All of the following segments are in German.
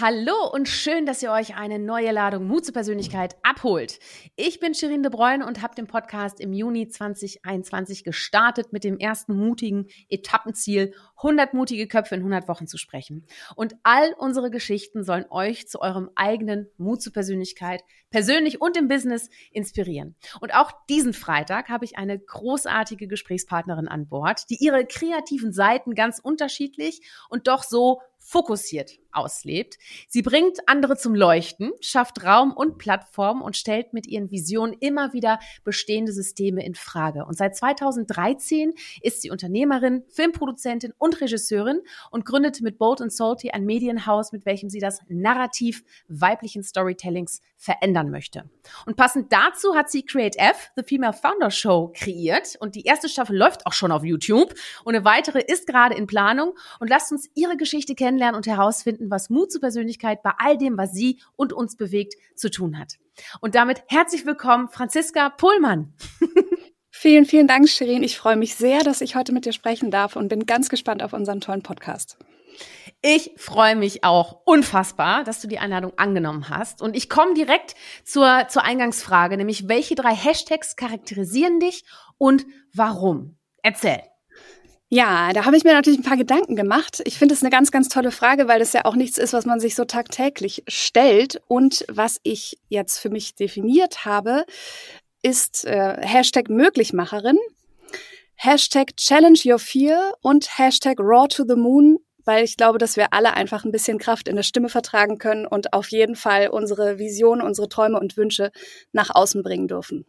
Hallo und schön, dass ihr euch eine neue Ladung Mut zur Persönlichkeit abholt. Ich bin Shirin de Bruyne und habe den Podcast im Juni 2021 gestartet mit dem ersten mutigen Etappenziel, 100 mutige Köpfe in 100 Wochen zu sprechen. Und all unsere Geschichten sollen euch zu eurem eigenen Mut zur Persönlichkeit, persönlich und im Business inspirieren. Und auch diesen Freitag habe ich eine großartige Gesprächspartnerin an Bord, die ihre kreativen Seiten ganz unterschiedlich und doch so fokussiert auslebt. Sie bringt andere zum Leuchten, schafft Raum und Plattform und stellt mit ihren Visionen immer wieder bestehende Systeme in Frage. Und seit 2013 ist sie Unternehmerin, Filmproduzentin und Regisseurin und gründete mit Bold and Salty ein Medienhaus, mit welchem sie das Narrativ weiblichen Storytellings verändern möchte. Und passend dazu hat sie Create F, The Female Founder Show, kreiert. Und die erste Staffel läuft auch schon auf YouTube. Und eine weitere ist gerade in Planung. Und lasst uns ihre Geschichte kennenlernen und herausfinden, was Mut zur Persönlichkeit bei all dem, was sie und uns bewegt, zu tun hat. Und damit herzlich willkommen, Franziska Pohlmann. Vielen, vielen Dank, Shirin. Ich freue mich sehr, dass ich heute mit dir sprechen darf und bin ganz gespannt auf unseren tollen Podcast. Ich freue mich auch unfassbar, dass du die Einladung angenommen hast. Und ich komme direkt zur, zur Eingangsfrage, nämlich welche drei Hashtags charakterisieren dich und warum? Erzähl. Ja, da habe ich mir natürlich ein paar Gedanken gemacht. Ich finde es eine ganz, ganz tolle Frage, weil das ja auch nichts ist, was man sich so tagtäglich stellt. Und was ich jetzt für mich definiert habe, ist äh, Hashtag Möglichmacherin, Hashtag Challenge Your Fear und Hashtag Raw to the Moon weil ich glaube, dass wir alle einfach ein bisschen Kraft in der Stimme vertragen können und auf jeden Fall unsere Vision, unsere Träume und Wünsche nach außen bringen dürfen.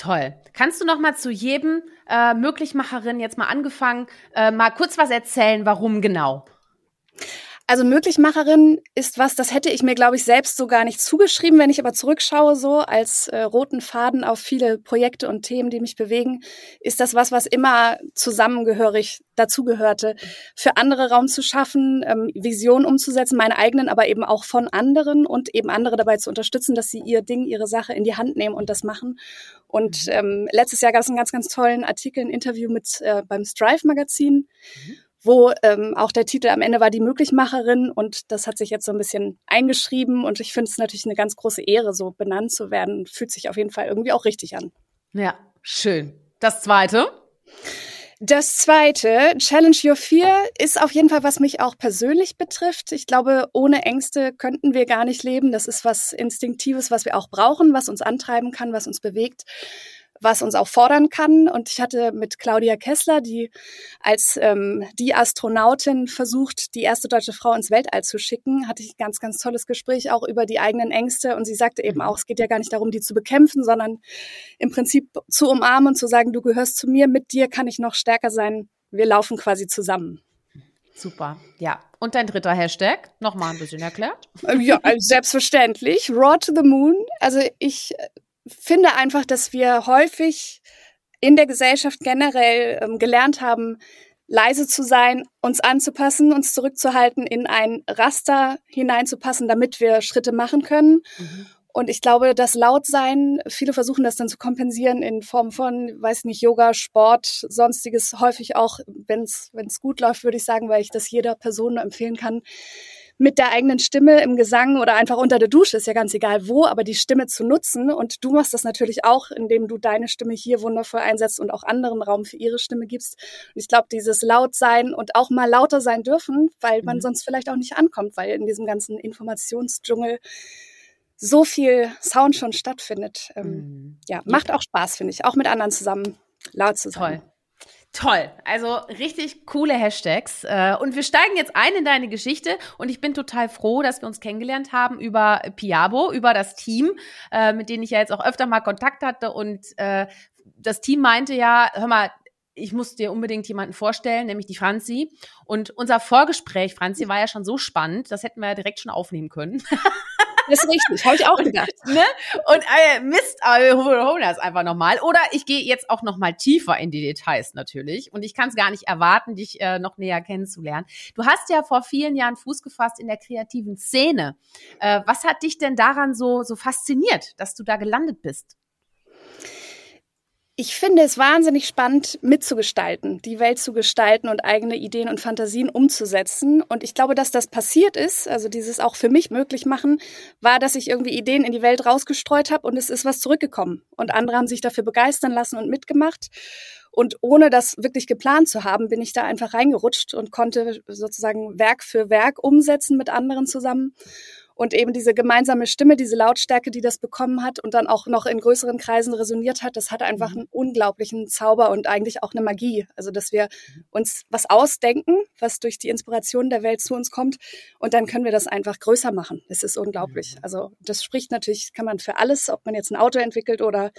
Toll. Kannst du noch mal zu jedem äh, Möglichmacherin jetzt mal angefangen, äh, mal kurz was erzählen, warum genau? Also Möglichmacherin ist was, das hätte ich mir, glaube ich, selbst so gar nicht zugeschrieben. Wenn ich aber zurückschaue, so als äh, roten Faden auf viele Projekte und Themen, die mich bewegen, ist das was, was immer zusammengehörig dazugehörte, für andere Raum zu schaffen, ähm, Visionen umzusetzen, meine eigenen, aber eben auch von anderen und eben andere dabei zu unterstützen, dass sie ihr Ding, ihre Sache in die Hand nehmen und das machen. Und mhm. ähm, letztes Jahr gab es einen ganz, ganz tollen Artikel, ein Interview mit äh, beim Strive Magazin. Mhm wo ähm, auch der Titel am Ende war die Möglichmacherin und das hat sich jetzt so ein bisschen eingeschrieben und ich finde es natürlich eine ganz große Ehre, so benannt zu werden. Fühlt sich auf jeden Fall irgendwie auch richtig an. Ja, schön. Das zweite? Das zweite, Challenge Your Fear, ist auf jeden Fall, was mich auch persönlich betrifft. Ich glaube, ohne Ängste könnten wir gar nicht leben. Das ist was Instinktives, was wir auch brauchen, was uns antreiben kann, was uns bewegt was uns auch fordern kann. Und ich hatte mit Claudia Kessler, die als ähm, die Astronautin versucht, die erste deutsche Frau ins Weltall zu schicken, hatte ich ein ganz, ganz tolles Gespräch auch über die eigenen Ängste. Und sie sagte eben auch, es geht ja gar nicht darum, die zu bekämpfen, sondern im Prinzip zu umarmen und zu sagen, du gehörst zu mir, mit dir kann ich noch stärker sein. Wir laufen quasi zusammen. Super, ja. Und dein dritter Hashtag, nochmal ein bisschen erklärt? Ja, selbstverständlich. Raw to the Moon. Also ich finde einfach, dass wir häufig in der Gesellschaft generell ähm, gelernt haben, leise zu sein, uns anzupassen, uns zurückzuhalten, in ein Raster hineinzupassen, damit wir Schritte machen können. Mhm. Und ich glaube, das Lautsein, viele versuchen das dann zu kompensieren in Form von, weiß nicht, Yoga, Sport, sonstiges, häufig auch, wenn es gut läuft, würde ich sagen, weil ich das jeder Person nur empfehlen kann, mit der eigenen Stimme im Gesang oder einfach unter der Dusche, ist ja ganz egal wo, aber die Stimme zu nutzen. Und du machst das natürlich auch, indem du deine Stimme hier wundervoll einsetzt und auch anderen Raum für ihre Stimme gibst. Und ich glaube, dieses laut sein und auch mal lauter sein dürfen, weil man mhm. sonst vielleicht auch nicht ankommt, weil in diesem ganzen Informationsdschungel so viel Sound schon stattfindet. Ähm, mhm. Ja, macht auch Spaß, finde ich, auch mit anderen zusammen laut zu sein. Toll. Toll, also richtig coole Hashtags. Äh, und wir steigen jetzt ein in deine Geschichte und ich bin total froh, dass wir uns kennengelernt haben über Piabo, über das Team, äh, mit denen ich ja jetzt auch öfter mal Kontakt hatte. Und äh, das Team meinte ja, hör mal, ich muss dir unbedingt jemanden vorstellen, nämlich die Franzi. Und unser Vorgespräch, Franzi, war ja schon so spannend, das hätten wir ja direkt schon aufnehmen können. Das ist richtig, habe ich auch gedacht. Und, ne? Und äh, Mist, wir holen das einfach nochmal. Oder ich gehe jetzt auch nochmal tiefer in die Details natürlich. Und ich kann es gar nicht erwarten, dich äh, noch näher kennenzulernen. Du hast ja vor vielen Jahren Fuß gefasst in der kreativen Szene. Äh, was hat dich denn daran so, so fasziniert, dass du da gelandet bist? Ich finde es wahnsinnig spannend, mitzugestalten, die Welt zu gestalten und eigene Ideen und Fantasien umzusetzen. Und ich glaube, dass das passiert ist, also dieses auch für mich möglich machen, war, dass ich irgendwie Ideen in die Welt rausgestreut habe und es ist was zurückgekommen. Und andere haben sich dafür begeistern lassen und mitgemacht. Und ohne das wirklich geplant zu haben, bin ich da einfach reingerutscht und konnte sozusagen Werk für Werk umsetzen mit anderen zusammen und eben diese gemeinsame Stimme, diese Lautstärke, die das bekommen hat und dann auch noch in größeren Kreisen resoniert hat, das hat einfach mhm. einen unglaublichen Zauber und eigentlich auch eine Magie. Also, dass wir mhm. uns was ausdenken, was durch die Inspiration der Welt zu uns kommt und dann können wir das einfach größer machen. Das ist unglaublich. Mhm. Also, das spricht natürlich, kann man für alles, ob man jetzt ein Auto entwickelt oder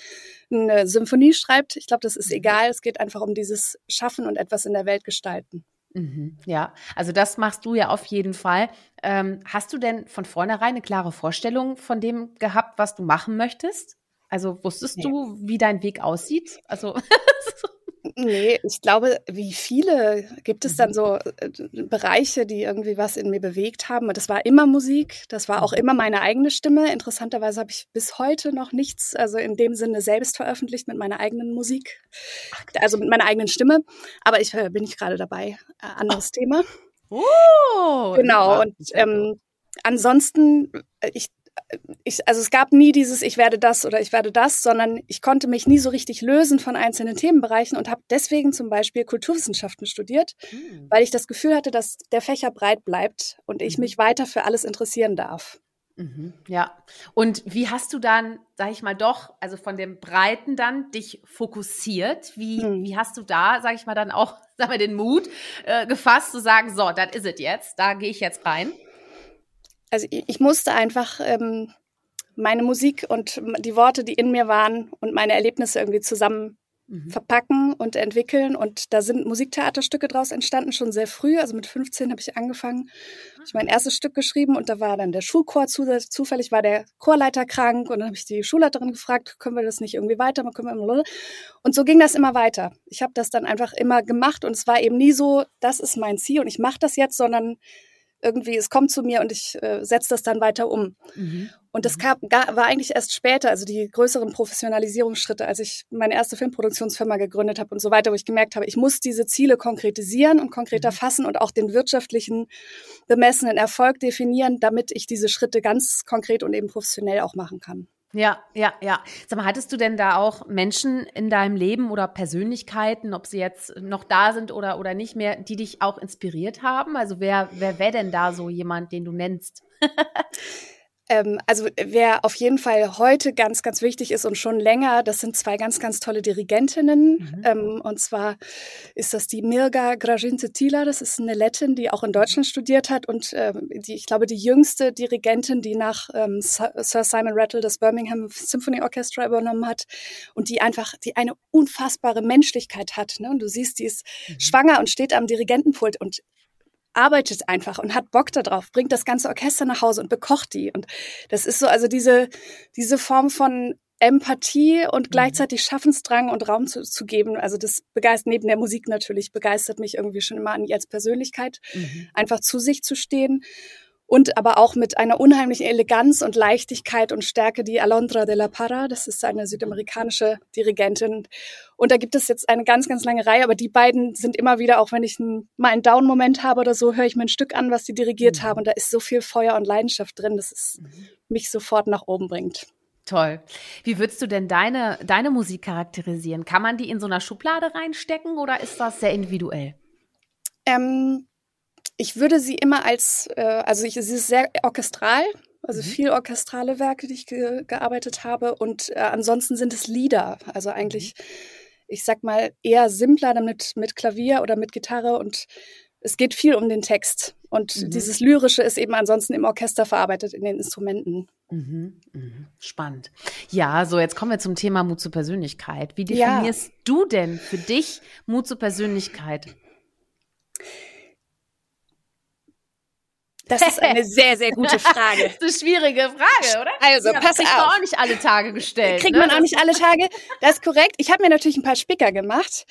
eine Symphonie schreibt. Ich glaube, das ist egal. Es geht einfach um dieses Schaffen und etwas in der Welt gestalten. Mhm, ja, also das machst du ja auf jeden Fall. Ähm, hast du denn von vornherein eine klare Vorstellung von dem gehabt, was du machen möchtest? Also wusstest nee. du, wie dein Weg aussieht? Also Nee, ich glaube, wie viele gibt es dann mhm. so äh, Bereiche, die irgendwie was in mir bewegt haben. Und das war immer Musik, das war auch mhm. immer meine eigene Stimme. Interessanterweise habe ich bis heute noch nichts, also in dem Sinne selbst veröffentlicht mit meiner eigenen Musik, also mit meiner eigenen Stimme. Aber ich äh, bin ich gerade dabei. Äh, anderes oh. Thema. Oh, genau. Und ähm, ansonsten, äh, ich ich, also es gab nie dieses Ich werde das oder ich werde das, sondern ich konnte mich nie so richtig lösen von einzelnen Themenbereichen und habe deswegen zum Beispiel Kulturwissenschaften studiert, mhm. weil ich das Gefühl hatte, dass der Fächer breit bleibt und ich mhm. mich weiter für alles interessieren darf. Mhm, ja. Und wie hast du dann, sag ich mal, doch, also von dem Breiten dann dich fokussiert? Wie, mhm. wie hast du da, sag ich mal, dann auch, sag mal, den Mut äh, gefasst zu sagen, so, das ist es jetzt, da gehe ich jetzt rein? Also ich, ich musste einfach ähm, meine Musik und die Worte, die in mir waren und meine Erlebnisse irgendwie zusammen mhm. verpacken und entwickeln. Und da sind Musiktheaterstücke draus entstanden, schon sehr früh. Also mit 15 habe ich angefangen. Hab ich mein erstes Stück geschrieben und da war dann der Schulchor zufällig war der Chorleiter krank und dann habe ich die Schulleiterin gefragt, können wir das nicht irgendwie weiter Und so ging das immer weiter. Ich habe das dann einfach immer gemacht und es war eben nie so, das ist mein Ziel und ich mache das jetzt, sondern irgendwie, es kommt zu mir und ich äh, setze das dann weiter um. Mhm. Und das kam, war eigentlich erst später, also die größeren Professionalisierungsschritte, als ich meine erste Filmproduktionsfirma gegründet habe und so weiter, wo ich gemerkt habe, ich muss diese Ziele konkretisieren und konkreter mhm. fassen und auch den wirtschaftlichen bemessenen Erfolg definieren, damit ich diese Schritte ganz konkret und eben professionell auch machen kann. Ja, ja, ja. Sag mal, hattest du denn da auch Menschen in deinem Leben oder Persönlichkeiten, ob sie jetzt noch da sind oder, oder nicht mehr, die dich auch inspiriert haben? Also wer, wer wäre denn da so jemand, den du nennst? Ähm, also wer auf jeden Fall heute ganz, ganz wichtig ist und schon länger, das sind zwei ganz, ganz tolle Dirigentinnen. Mhm. Ähm, und zwar ist das die Mirga Grajinte-Tila, das ist eine Lettin, die auch in Deutschland studiert hat und ähm, die, ich glaube, die jüngste Dirigentin, die nach Sir Simon Rattle das Birmingham Symphony Orchestra übernommen hat und die einfach, die eine unfassbare Menschlichkeit hat. Ne? Und du siehst, die ist mhm. schwanger und steht am Dirigentenpult und arbeitet einfach und hat Bock darauf, bringt das ganze Orchester nach Hause und bekocht die. Und das ist so, also diese, diese Form von Empathie und mhm. gleichzeitig Schaffensdrang und Raum zu, zu geben. Also das begeistert, neben der Musik natürlich, begeistert mich irgendwie schon immer an ihr als Persönlichkeit, mhm. einfach zu sich zu stehen und aber auch mit einer unheimlichen Eleganz und Leichtigkeit und Stärke die Alondra de la Parra. Das ist eine südamerikanische Dirigentin. Und da gibt es jetzt eine ganz, ganz lange Reihe, aber die beiden sind immer wieder, auch wenn ich einen, mal einen Down-Moment habe oder so, höre ich mir ein Stück an, was die dirigiert mhm. haben. Und da ist so viel Feuer und Leidenschaft drin, dass es mhm. mich sofort nach oben bringt. Toll. Wie würdest du denn deine, deine Musik charakterisieren? Kann man die in so einer Schublade reinstecken oder ist das sehr individuell? Ähm, ich würde sie immer als, äh, also ich, sie ist sehr orchestral, also mhm. viel orchestrale Werke, die ich ge gearbeitet habe. Und äh, ansonsten sind es Lieder. Also eigentlich, mhm. ich sag mal, eher simpler damit mit Klavier oder mit Gitarre. Und es geht viel um den Text. Und mhm. dieses Lyrische ist eben ansonsten im Orchester verarbeitet in den Instrumenten. Mhm, mhm. Spannend. Ja, so jetzt kommen wir zum Thema Mut zur Persönlichkeit. Wie definierst ja. du denn für dich Mut zur Persönlichkeit? Das ist eine sehr, sehr gute Frage. das ist eine schwierige Frage, oder? Also, ja, pass kriegt auf. man auch nicht alle Tage gestellt. Kriegt ne? man auch nicht alle Tage. Das ist korrekt. Ich habe mir natürlich ein paar Spicker gemacht.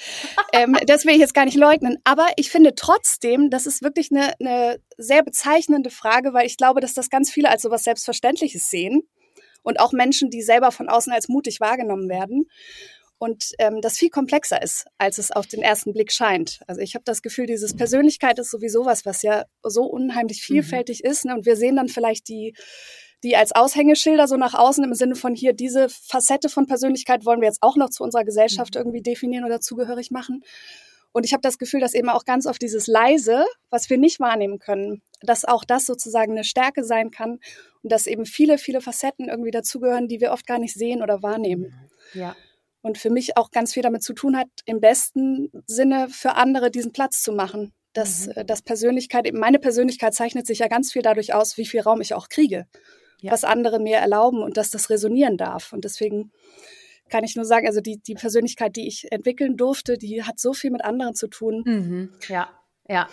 ähm, das will ich jetzt gar nicht leugnen. Aber ich finde trotzdem, das ist wirklich eine, eine sehr bezeichnende Frage, weil ich glaube, dass das ganz viele als sowas Selbstverständliches sehen. Und auch Menschen, die selber von außen als mutig wahrgenommen werden und ähm, das viel komplexer ist, als es auf den ersten Blick scheint. Also ich habe das Gefühl, dieses Persönlichkeit ist sowieso was, was ja so unheimlich vielfältig mhm. ist. Ne? Und wir sehen dann vielleicht die die als Aushängeschilder so nach außen im Sinne von hier diese Facette von Persönlichkeit wollen wir jetzt auch noch zu unserer Gesellschaft mhm. irgendwie definieren oder zugehörig machen. Und ich habe das Gefühl, dass eben auch ganz oft dieses leise, was wir nicht wahrnehmen können, dass auch das sozusagen eine Stärke sein kann und dass eben viele, viele Facetten irgendwie dazugehören, die wir oft gar nicht sehen oder wahrnehmen. Ja und für mich auch ganz viel damit zu tun hat, im besten Sinne für andere diesen Platz zu machen. Dass, mhm. Äh, dass Persönlichkeit, meine Persönlichkeit zeichnet sich ja ganz viel dadurch aus, wie viel Raum ich auch kriege, ja. was andere mir erlauben und dass das resonieren darf. Und deswegen kann ich nur sagen, also die, die Persönlichkeit, die ich entwickeln durfte, die hat so viel mit anderen zu tun. Mhm. Ja, ja.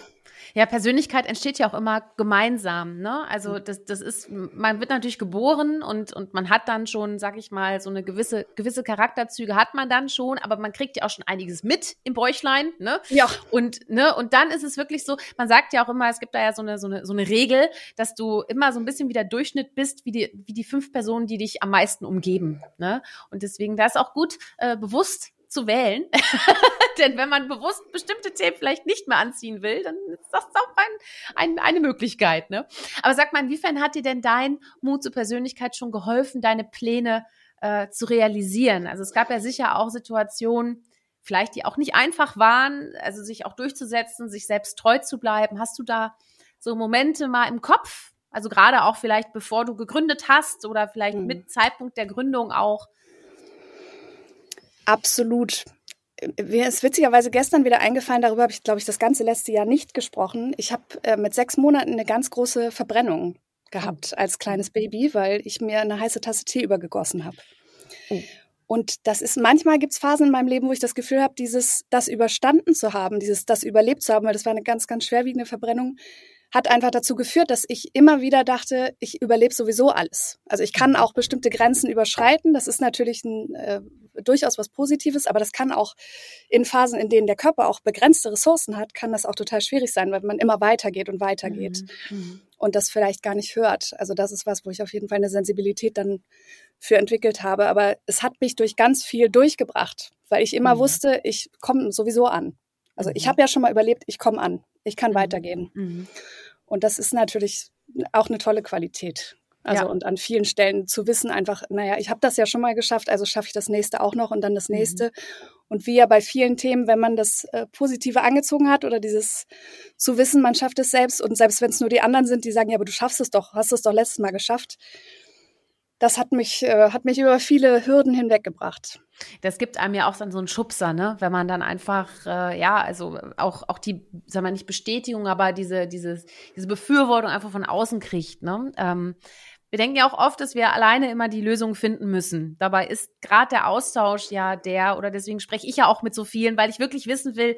Ja, Persönlichkeit entsteht ja auch immer gemeinsam. Ne? Also mhm. das, das ist, man wird natürlich geboren und, und man hat dann schon, sag ich mal, so eine gewisse, gewisse Charakterzüge hat man dann schon, aber man kriegt ja auch schon einiges mit im Bäuchlein. Ne? Ja. Und, ne, und dann ist es wirklich so, man sagt ja auch immer, es gibt da ja so eine, so eine, so eine Regel, dass du immer so ein bisschen wie der Durchschnitt bist, wie die, wie die fünf Personen, die dich am meisten umgeben. Ne? Und deswegen, da ist auch gut äh, bewusst zu wählen. Denn wenn man bewusst bestimmte Themen vielleicht nicht mehr anziehen will, dann ist das auch ein, ein, eine Möglichkeit. Ne? Aber sag mal, inwiefern hat dir denn dein Mut zur Persönlichkeit schon geholfen, deine Pläne äh, zu realisieren? Also es gab ja sicher auch Situationen, vielleicht die auch nicht einfach waren, also sich auch durchzusetzen, sich selbst treu zu bleiben. Hast du da so Momente mal im Kopf? Also gerade auch vielleicht bevor du gegründet hast oder vielleicht mhm. mit Zeitpunkt der Gründung auch, Absolut. Mir ist witzigerweise gestern wieder eingefallen, darüber habe ich, glaube ich, das ganze letzte Jahr nicht gesprochen. Ich habe äh, mit sechs Monaten eine ganz große Verbrennung gehabt als kleines Baby, weil ich mir eine heiße Tasse Tee übergegossen habe. Oh. Und das ist, manchmal gibt es Phasen in meinem Leben, wo ich das Gefühl habe, dieses, das überstanden zu haben, dieses, das überlebt zu haben, weil das war eine ganz, ganz schwerwiegende Verbrennung, hat einfach dazu geführt, dass ich immer wieder dachte, ich überlebe sowieso alles. Also ich kann mhm. auch bestimmte Grenzen überschreiten. Das ist natürlich ein, äh, durchaus was Positives, aber das kann auch in Phasen, in denen der Körper auch begrenzte Ressourcen hat, kann das auch total schwierig sein, weil man immer weitergeht und weitergeht mhm. mhm. und das vielleicht gar nicht hört. Also das ist was, wo ich auf jeden Fall eine Sensibilität dann für entwickelt habe. Aber es hat mich durch ganz viel durchgebracht, weil ich immer mhm. wusste, ich komme sowieso an. Also ich mhm. habe ja schon mal überlebt, ich komme an, ich kann mhm. weitergehen. Mhm. Und das ist natürlich auch eine tolle Qualität. Also ja. und an vielen Stellen zu wissen einfach, naja, ich habe das ja schon mal geschafft, also schaffe ich das nächste auch noch und dann das mhm. nächste. Mhm. Und wie ja bei vielen Themen, wenn man das äh, Positive angezogen hat oder dieses zu wissen, man schafft es selbst und selbst wenn es nur die anderen sind, die sagen, ja, aber du schaffst es doch, hast es doch letztes Mal geschafft, das hat mich, äh, hat mich über viele Hürden hinweggebracht. Das gibt einem ja auch dann so einen Schubser, ne? Wenn man dann einfach, äh, ja, also auch, auch die, sagen wir nicht Bestätigung, aber diese, diese, diese Befürwortung einfach von außen kriegt, ne? Ähm, wir denken ja auch oft, dass wir alleine immer die Lösung finden müssen. Dabei ist gerade der Austausch ja der, oder deswegen spreche ich ja auch mit so vielen, weil ich wirklich wissen will,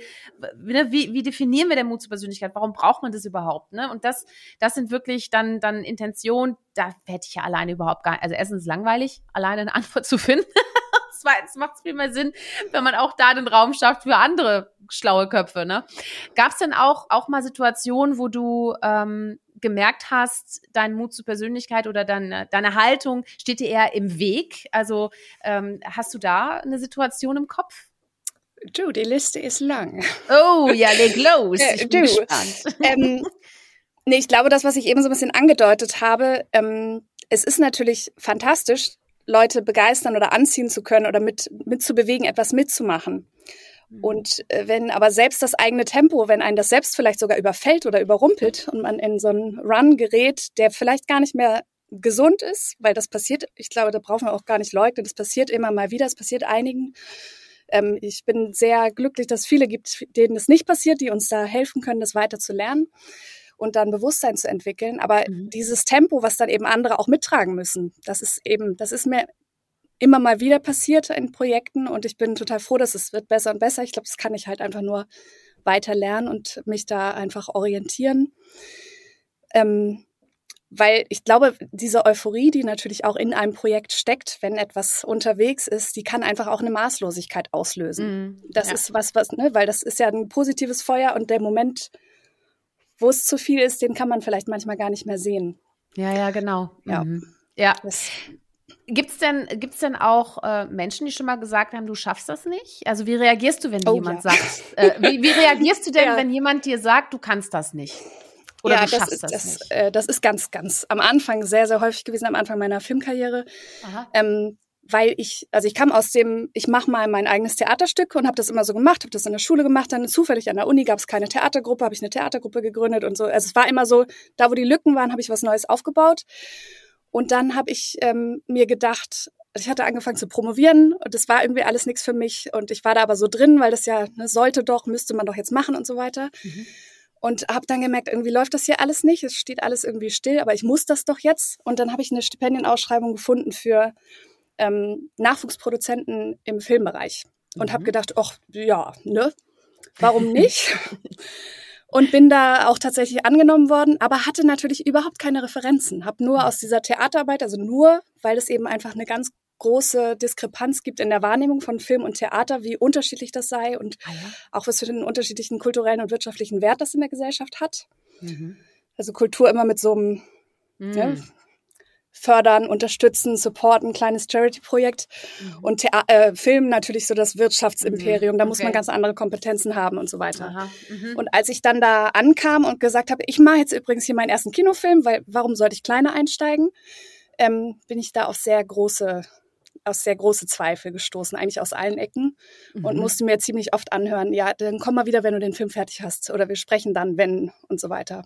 ne, wie, wie definieren wir denn Mut zur Persönlichkeit? Warum braucht man das überhaupt? Ne? Und das, das sind wirklich dann, dann Intentionen, da hätte ich ja alleine überhaupt gar nicht. Also erstens langweilig, alleine eine Antwort zu finden. Zweitens macht es viel mehr Sinn, wenn man auch da den Raum schafft für andere schlaue Köpfe. Ne? Gab es denn auch, auch mal Situationen, wo du ähm, gemerkt hast, dein Mut zur Persönlichkeit oder deine, deine Haltung steht dir eher im Weg? Also ähm, hast du da eine Situation im Kopf? Du, die Liste ist lang. Oh, ja, leg los. Ich bin du, gespannt. Ähm, nee, ich glaube, das, was ich eben so ein bisschen angedeutet habe, ähm, es ist natürlich fantastisch, Leute begeistern oder anziehen zu können oder mit, mitzubewegen, etwas mitzumachen. Mhm. Und äh, wenn aber selbst das eigene Tempo, wenn einen das selbst vielleicht sogar überfällt oder überrumpelt und man in so einen Run gerät, der vielleicht gar nicht mehr gesund ist, weil das passiert, ich glaube, da brauchen wir auch gar nicht leugnen, das passiert immer mal wieder, es passiert einigen. Ähm, ich bin sehr glücklich, dass es viele gibt, denen es nicht passiert, die uns da helfen können, das weiter zu lernen und dann Bewusstsein zu entwickeln. Aber mhm. dieses Tempo, was dann eben andere auch mittragen müssen, das ist eben, das ist mir immer mal wieder passiert in Projekten und ich bin total froh, dass es wird besser und besser. Ich glaube, das kann ich halt einfach nur weiter lernen und mich da einfach orientieren. Ähm, weil ich glaube, diese Euphorie, die natürlich auch in einem Projekt steckt, wenn etwas unterwegs ist, die kann einfach auch eine Maßlosigkeit auslösen. Mm, das ja. ist was, was, ne, weil das ist ja ein positives Feuer und der Moment, wo es zu viel ist, den kann man vielleicht manchmal gar nicht mehr sehen. Ja, ja, genau. Ja. Mhm. Ja. Gibt es denn, gibt's denn auch äh, Menschen, die schon mal gesagt haben, du schaffst das nicht? Also wie reagierst du, wenn oh, jemand ja. sagt, äh, wie, wie, reagierst du denn, ja. wenn jemand dir sagt, du kannst das nicht? Oder ja, du das ist, das, das, äh, das, ist ganz, ganz am Anfang sehr, sehr häufig gewesen, am Anfang meiner Filmkarriere. Ähm, weil ich, also ich kam aus dem, ich mache mal mein eigenes Theaterstück und habe das immer so gemacht, habe das in der Schule gemacht, dann zufällig an der Uni gab es keine Theatergruppe, habe ich eine Theatergruppe gegründet und so. Also es war immer so, da wo die Lücken waren, habe ich was Neues aufgebaut. Und dann habe ich ähm, mir gedacht, ich hatte angefangen zu promovieren und das war irgendwie alles nichts für mich und ich war da aber so drin, weil das ja ne, sollte doch, müsste man doch jetzt machen und so weiter. Mhm. Und habe dann gemerkt, irgendwie läuft das hier alles nicht, es steht alles irgendwie still, aber ich muss das doch jetzt. Und dann habe ich eine Stipendienausschreibung gefunden für ähm, Nachwuchsproduzenten im Filmbereich und mhm. habe gedacht, ach ja, ne, warum nicht? und bin da auch tatsächlich angenommen worden, aber hatte natürlich überhaupt keine Referenzen. Habe nur aus dieser Theaterarbeit, also nur, weil es eben einfach eine ganz große Diskrepanz gibt in der Wahrnehmung von Film und Theater, wie unterschiedlich das sei und ah ja. auch was für einen unterschiedlichen kulturellen und wirtschaftlichen Wert das in der Gesellschaft hat. Mhm. Also Kultur immer mit so einem mhm. ne, fördern, unterstützen, supporten, kleines Charity-Projekt mhm. und Thea äh, Film natürlich so das Wirtschaftsimperium. Da okay. muss man ganz andere Kompetenzen haben und so weiter. Mhm. Und als ich dann da ankam und gesagt habe, ich mache jetzt übrigens hier meinen ersten Kinofilm, weil warum sollte ich kleiner einsteigen, ähm, bin ich da auf sehr große aus sehr große Zweifel gestoßen, eigentlich aus allen Ecken mhm. und musste mir ziemlich oft anhören, ja, dann komm mal wieder, wenn du den Film fertig hast oder wir sprechen dann, wenn und so weiter.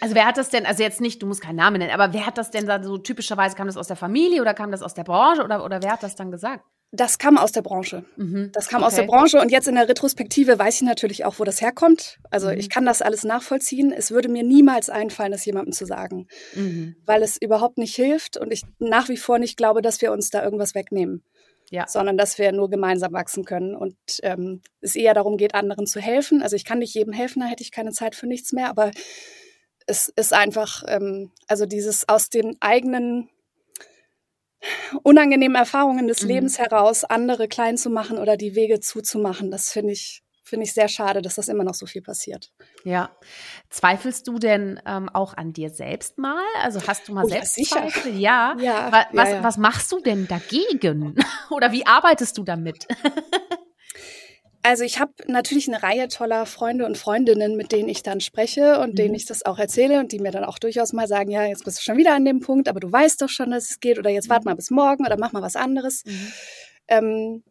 Also wer hat das denn, also jetzt nicht, du musst keinen Namen nennen, aber wer hat das denn da so typischerweise, kam das aus der Familie oder kam das aus der Branche oder, oder wer hat das dann gesagt? Das kam aus der Branche. Mhm. Das kam okay. aus der Branche und jetzt in der Retrospektive weiß ich natürlich auch, wo das herkommt. Also mhm. ich kann das alles nachvollziehen. Es würde mir niemals einfallen, das jemandem zu sagen, mhm. weil es überhaupt nicht hilft und ich nach wie vor nicht glaube, dass wir uns da irgendwas wegnehmen. Ja. sondern dass wir nur gemeinsam wachsen können und ähm, es eher darum geht, anderen zu helfen. Also ich kann nicht jedem helfen, da hätte ich keine Zeit für nichts mehr, aber es ist einfach, ähm, also dieses aus den eigenen unangenehmen Erfahrungen des mhm. Lebens heraus andere klein zu machen oder die Wege zuzumachen, das finde ich finde ich sehr schade, dass das immer noch so viel passiert. Ja. Zweifelst du denn ähm, auch an dir selbst mal? Also hast du mal oh, Selbstzweifel? Ja. ja, was, ja, ja. was machst du denn dagegen? Oder wie arbeitest du damit? Also ich habe natürlich eine Reihe toller Freunde und Freundinnen, mit denen ich dann spreche und mhm. denen ich das auch erzähle und die mir dann auch durchaus mal sagen, ja, jetzt bist du schon wieder an dem Punkt, aber du weißt doch schon, dass es geht oder jetzt mhm. warte mal bis morgen oder mach mal was anderes. Mhm. Ähm,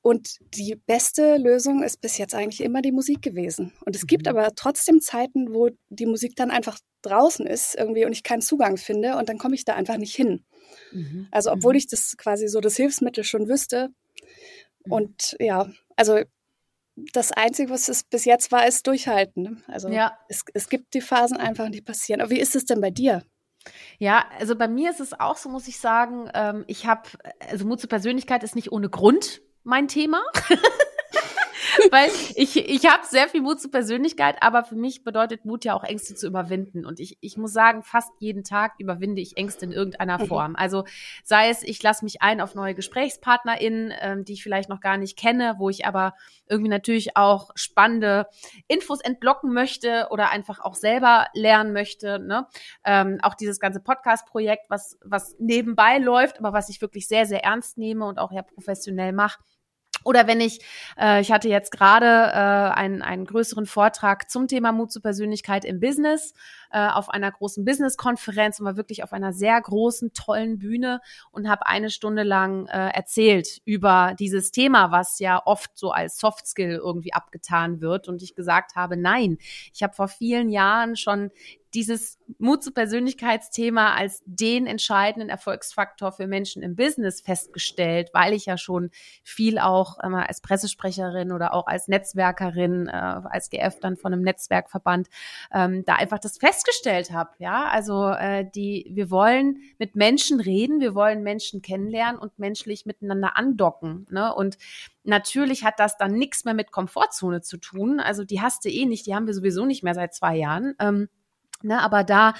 und die beste Lösung ist bis jetzt eigentlich immer die Musik gewesen. Und es gibt mhm. aber trotzdem Zeiten, wo die Musik dann einfach draußen ist irgendwie und ich keinen Zugang finde und dann komme ich da einfach nicht hin. Mhm. Also obwohl mhm. ich das quasi so das Hilfsmittel schon wüsste. Und ja, also das Einzige, was es bis jetzt war, ist durchhalten. Ne? Also ja. es, es gibt die Phasen einfach, die passieren. Aber wie ist es denn bei dir? Ja, also bei mir ist es auch so, muss ich sagen, ähm, ich habe, also Mut zur Persönlichkeit ist nicht ohne Grund mein Thema. Weil ich, ich habe sehr viel Mut zur Persönlichkeit, aber für mich bedeutet Mut ja auch Ängste zu überwinden. Und ich, ich muss sagen, fast jeden Tag überwinde ich Ängste in irgendeiner mhm. Form. Also sei es, ich lasse mich ein auf neue GesprächspartnerInnen, ähm, die ich vielleicht noch gar nicht kenne, wo ich aber irgendwie natürlich auch spannende Infos entlocken möchte oder einfach auch selber lernen möchte. Ne? Ähm, auch dieses ganze Podcast-Projekt, was, was nebenbei läuft, aber was ich wirklich sehr, sehr ernst nehme und auch ja professionell mache oder wenn ich, äh, ich hatte jetzt gerade äh, einen, einen größeren Vortrag zum Thema Mut zur Persönlichkeit im Business äh, auf einer großen Business-Konferenz und war wirklich auf einer sehr großen, tollen Bühne und habe eine Stunde lang äh, erzählt über dieses Thema, was ja oft so als Soft Skill irgendwie abgetan wird. Und ich gesagt habe, nein, ich habe vor vielen Jahren schon dieses Mut zu Persönlichkeitsthema als den entscheidenden Erfolgsfaktor für Menschen im Business festgestellt, weil ich ja schon viel auch äh, als Pressesprecherin oder auch als Netzwerkerin, äh, als GF dann von einem Netzwerkverband, ähm, da einfach das festgestellt habe. Ja, also äh, die, wir wollen mit Menschen reden, wir wollen Menschen kennenlernen und menschlich miteinander andocken. Ne? Und Natürlich hat das dann nichts mehr mit Komfortzone zu tun. Also die hast du eh nicht, die haben wir sowieso nicht mehr seit zwei Jahren. Ähm, Ne, aber da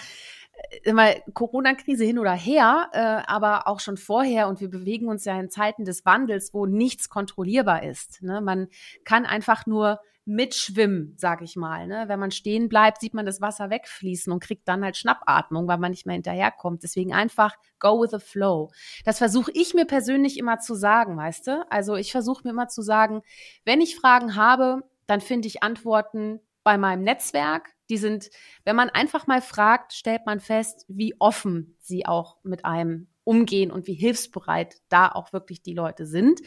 äh, immer Corona-Krise hin oder her, äh, aber auch schon vorher und wir bewegen uns ja in Zeiten des Wandels, wo nichts kontrollierbar ist. Ne? Man kann einfach nur mitschwimmen, sag ich mal. Ne? Wenn man stehen bleibt, sieht man das Wasser wegfließen und kriegt dann halt Schnappatmung, weil man nicht mehr hinterherkommt. Deswegen einfach go with the flow. Das versuche ich mir persönlich immer zu sagen, weißt du? Also ich versuche mir immer zu sagen, wenn ich Fragen habe, dann finde ich Antworten bei meinem Netzwerk. Die sind, wenn man einfach mal fragt, stellt man fest, wie offen sie auch mit einem umgehen und wie hilfsbereit da auch wirklich die Leute sind.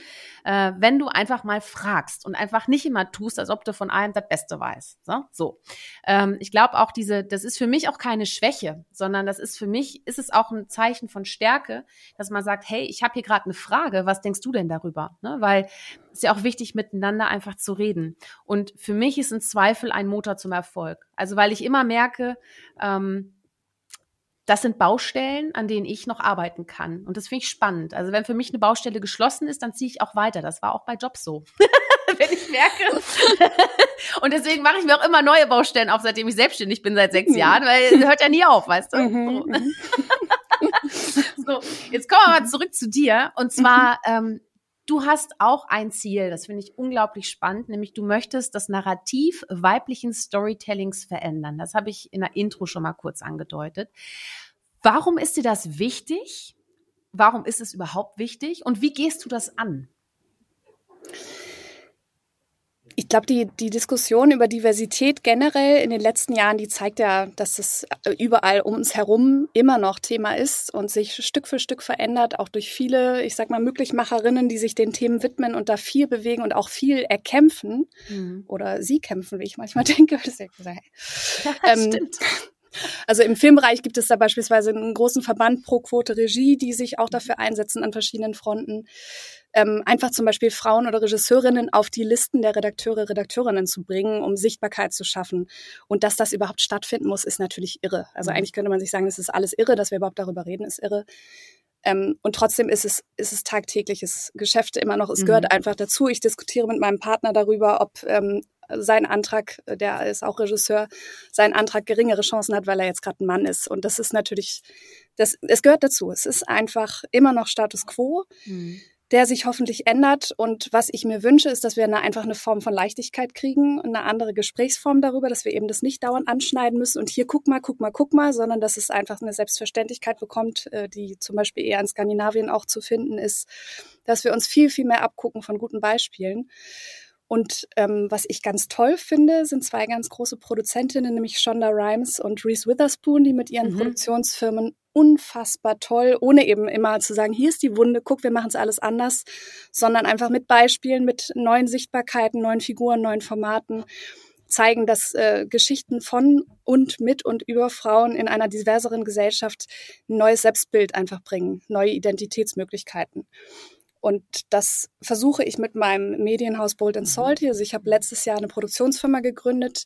Äh, wenn du einfach mal fragst und einfach nicht immer tust, als ob du von allem das Beste weißt. So, so. Ähm, ich glaube auch diese, das ist für mich auch keine Schwäche, sondern das ist für mich, ist es auch ein Zeichen von Stärke, dass man sagt, hey, ich habe hier gerade eine Frage, was denkst du denn darüber? Ne? Weil es ist ja auch wichtig, miteinander einfach zu reden. Und für mich ist ein Zweifel ein Motor zum Erfolg. Also weil ich immer merke, ähm, das sind Baustellen, an denen ich noch arbeiten kann. Und das finde ich spannend. Also wenn für mich eine Baustelle geschlossen ist, dann ziehe ich auch weiter. Das war auch bei Jobs so. wenn ich merke. und deswegen mache ich mir auch immer neue Baustellen auf, seitdem ich selbstständig bin, seit sechs mhm. Jahren, weil hört ja nie auf, weißt du? Mhm, so. Mhm. so, jetzt kommen wir mal zurück zu dir. Und zwar, ähm, Du hast auch ein Ziel, das finde ich unglaublich spannend, nämlich du möchtest das Narrativ weiblichen Storytellings verändern. Das habe ich in der Intro schon mal kurz angedeutet. Warum ist dir das wichtig? Warum ist es überhaupt wichtig? Und wie gehst du das an? Ich glaube, die, die Diskussion über Diversität generell in den letzten Jahren, die zeigt ja, dass es überall um uns herum immer noch Thema ist und sich Stück für Stück verändert, auch durch viele, ich sag mal, Möglichmacherinnen, die sich den Themen widmen und da viel bewegen und auch viel erkämpfen. Mhm. Oder sie kämpfen, wie ich manchmal denke. Das ja, ähm, stimmt. Also im Filmbereich gibt es da beispielsweise einen großen Verband pro Quote Regie, die sich auch dafür einsetzen an verschiedenen Fronten ähm, einfach zum Beispiel Frauen oder Regisseurinnen auf die Listen der Redakteure, Redakteurinnen zu bringen, um Sichtbarkeit zu schaffen. Und dass das überhaupt stattfinden muss, ist natürlich irre. Also mhm. eigentlich könnte man sich sagen, es ist alles irre, dass wir überhaupt darüber reden, ist irre. Ähm, und trotzdem ist es, ist es tagtägliches Geschäft immer noch. Es mhm. gehört einfach dazu. Ich diskutiere mit meinem Partner darüber, ob ähm, sein Antrag, der ist auch Regisseur, sein Antrag geringere Chancen hat, weil er jetzt gerade ein Mann ist. Und das ist natürlich, das, es gehört dazu. Es ist einfach immer noch Status quo. Mhm der sich hoffentlich ändert. Und was ich mir wünsche, ist, dass wir eine, einfach eine Form von Leichtigkeit kriegen und eine andere Gesprächsform darüber, dass wir eben das nicht dauernd anschneiden müssen und hier guck mal, guck mal, guck mal, sondern dass es einfach eine Selbstverständlichkeit bekommt, äh, die zum Beispiel eher in Skandinavien auch zu finden ist, dass wir uns viel, viel mehr abgucken von guten Beispielen. Und ähm, was ich ganz toll finde, sind zwei ganz große Produzentinnen, nämlich Shonda Rhimes und Reese Witherspoon, die mit ihren mhm. Produktionsfirmen unfassbar toll, ohne eben immer zu sagen, hier ist die Wunde, guck, wir machen es alles anders, sondern einfach mit Beispielen, mit neuen Sichtbarkeiten, neuen Figuren, neuen Formaten zeigen, dass äh, Geschichten von und mit und über Frauen in einer diverseren Gesellschaft ein neues Selbstbild einfach bringen, neue Identitätsmöglichkeiten. Und das versuche ich mit meinem Medienhaus Bold and Salty. Also ich habe letztes Jahr eine Produktionsfirma gegründet,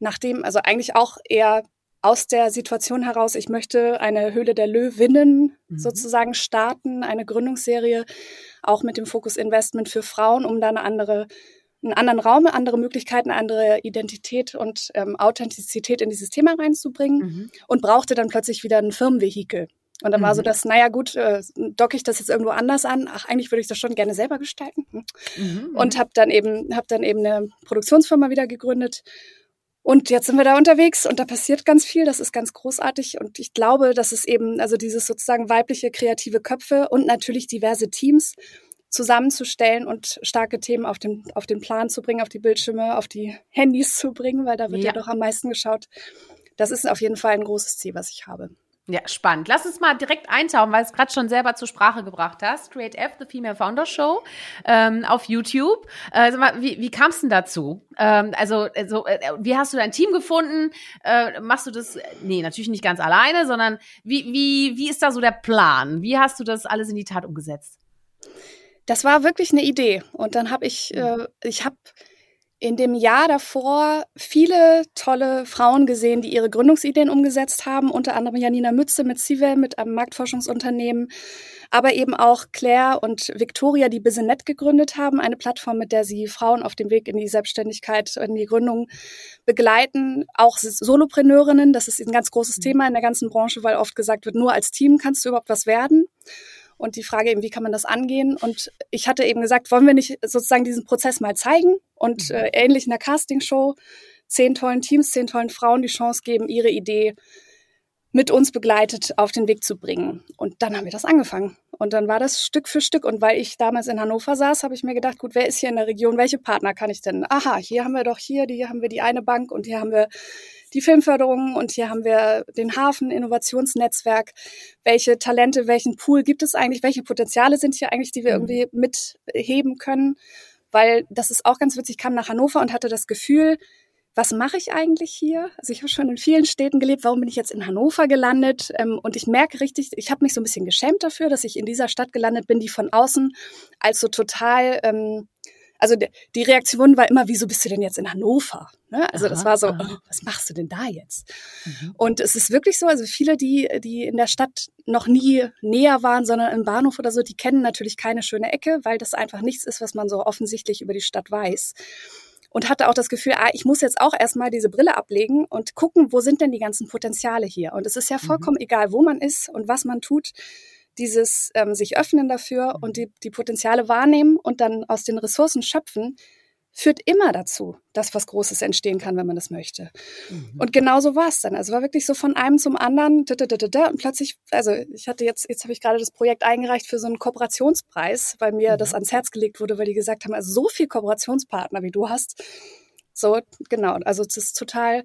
nachdem, also eigentlich auch eher aus der Situation heraus, ich möchte eine Höhle der Löwinnen mhm. sozusagen starten, eine Gründungsserie, auch mit dem Fokus Investment für Frauen, um da eine andere, einen anderen Raum, andere Möglichkeiten, andere Identität und ähm, Authentizität in dieses Thema reinzubringen mhm. und brauchte dann plötzlich wieder ein Firmenvehikel. Und dann mhm. war so mhm. das, naja gut, äh, docke ich das jetzt irgendwo anders an? Ach, eigentlich würde ich das schon gerne selber gestalten. Hm. Mhm. Und habe dann eben, habe dann eben eine Produktionsfirma wieder gegründet. Und jetzt sind wir da unterwegs und da passiert ganz viel. Das ist ganz großartig. Und ich glaube, dass es eben, also dieses sozusagen weibliche kreative Köpfe und natürlich diverse Teams zusammenzustellen und starke Themen auf den, auf den Plan zu bringen, auf die Bildschirme, auf die Handys zu bringen, weil da wird ja, ja doch am meisten geschaut. Das ist auf jeden Fall ein großes Ziel, was ich habe. Ja, spannend. Lass uns mal direkt eintauchen, weil es gerade schon selber zur Sprache gebracht hast. Create F, The Female Founder Show ähm, auf YouTube. Äh, mal, wie wie kam es denn dazu? Ähm, also, also äh, wie hast du dein Team gefunden? Äh, machst du das, nee, natürlich nicht ganz alleine, sondern wie, wie, wie ist da so der Plan? Wie hast du das alles in die Tat umgesetzt? Das war wirklich eine Idee. Und dann habe ich, äh, ich habe in dem Jahr davor viele tolle Frauen gesehen, die ihre Gründungsideen umgesetzt haben, unter anderem Janina Mütze mit Civel, mit einem Marktforschungsunternehmen, aber eben auch Claire und Victoria, die Businet gegründet haben, eine Plattform, mit der sie Frauen auf dem Weg in die Selbstständigkeit, in die Gründung begleiten. Auch Solopreneurinnen, das ist ein ganz großes mhm. Thema in der ganzen Branche, weil oft gesagt wird, nur als Team kannst du überhaupt was werden und die Frage eben, wie kann man das angehen? Und ich hatte eben gesagt, wollen wir nicht sozusagen diesen Prozess mal zeigen und mhm. äh, ähnlich in der Castingshow zehn tollen Teams, zehn tollen Frauen die Chance geben, ihre Idee mit uns begleitet auf den Weg zu bringen. Und dann haben wir das angefangen. Und dann war das Stück für Stück. Und weil ich damals in Hannover saß, habe ich mir gedacht, gut, wer ist hier in der Region? Welche Partner kann ich denn? Aha, hier haben wir doch hier, hier haben wir die eine Bank und hier haben wir die Filmförderung und hier haben wir den Hafen Innovationsnetzwerk. Welche Talente, welchen Pool gibt es eigentlich? Welche Potenziale sind hier eigentlich, die wir mhm. irgendwie mitheben können? Weil das ist auch ganz witzig, ich kam nach Hannover und hatte das Gefühl, was mache ich eigentlich hier? Also ich habe schon in vielen Städten gelebt, warum bin ich jetzt in Hannover gelandet? Ähm, und ich merke richtig, ich habe mich so ein bisschen geschämt dafür, dass ich in dieser Stadt gelandet bin, die von außen als so total, ähm, also die Reaktion war immer, wieso bist du denn jetzt in Hannover? Ne? Also aha, das war so, oh, was machst du denn da jetzt? Mhm. Und es ist wirklich so, also viele, die, die in der Stadt noch nie näher waren, sondern im Bahnhof oder so, die kennen natürlich keine schöne Ecke, weil das einfach nichts ist, was man so offensichtlich über die Stadt weiß und hatte auch das Gefühl, ah, ich muss jetzt auch erstmal diese Brille ablegen und gucken, wo sind denn die ganzen Potenziale hier? Und es ist ja mhm. vollkommen mhm. egal, wo man ist und was man tut, dieses ähm, sich öffnen dafür und die, die Potenziale wahrnehmen und dann aus den Ressourcen schöpfen, führt immer dazu, dass was Großes entstehen kann, wenn man das möchte. Mhm. Und genauso war es dann. Also war wirklich so von einem zum anderen da, da, da, da, und plötzlich, also ich hatte jetzt, jetzt habe ich gerade das Projekt eingereicht für so einen Kooperationspreis, weil mir mhm. das ans Herz gelegt wurde, weil die gesagt haben, also so viel Kooperationspartner wie du hast. So, genau. Also es ist total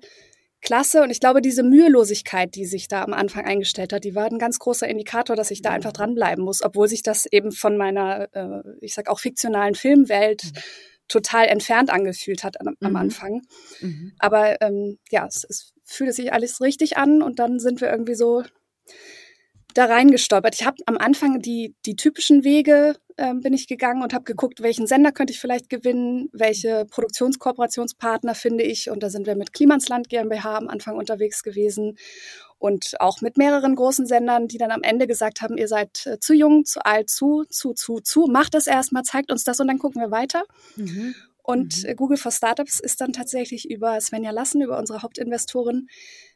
klasse. Und ich glaube, diese Mühelosigkeit, die sich da am Anfang eingestellt hat, die war ein ganz großer Indikator, dass ich da einfach dranbleiben muss, obwohl sich das eben von meiner, äh, ich sag auch fiktionalen Filmwelt mhm total entfernt angefühlt hat am, mhm. Anfang. Mhm. Aber ähm, ja, es, es fühlte sich alles richtig an und dann sind wir irgendwie so da reingestolpert. Ich habe am Anfang die, die typischen Wege ähm, bin ich gegangen und habe geguckt, welchen Sender könnte ich vielleicht gewinnen, welche Produktionskooperationspartner finde ich. Und da sind wir mit Klimansland GmbH am Anfang unterwegs gewesen und auch mit mehreren großen Sendern, die dann am Ende gesagt haben, ihr seid äh, zu jung, zu alt, zu, zu, zu, zu, macht das erstmal, zeigt uns das und dann gucken wir weiter. Mhm. Und mhm. Äh, Google for Startups ist dann tatsächlich über Svenja Lassen, über unsere Hauptinvestorin,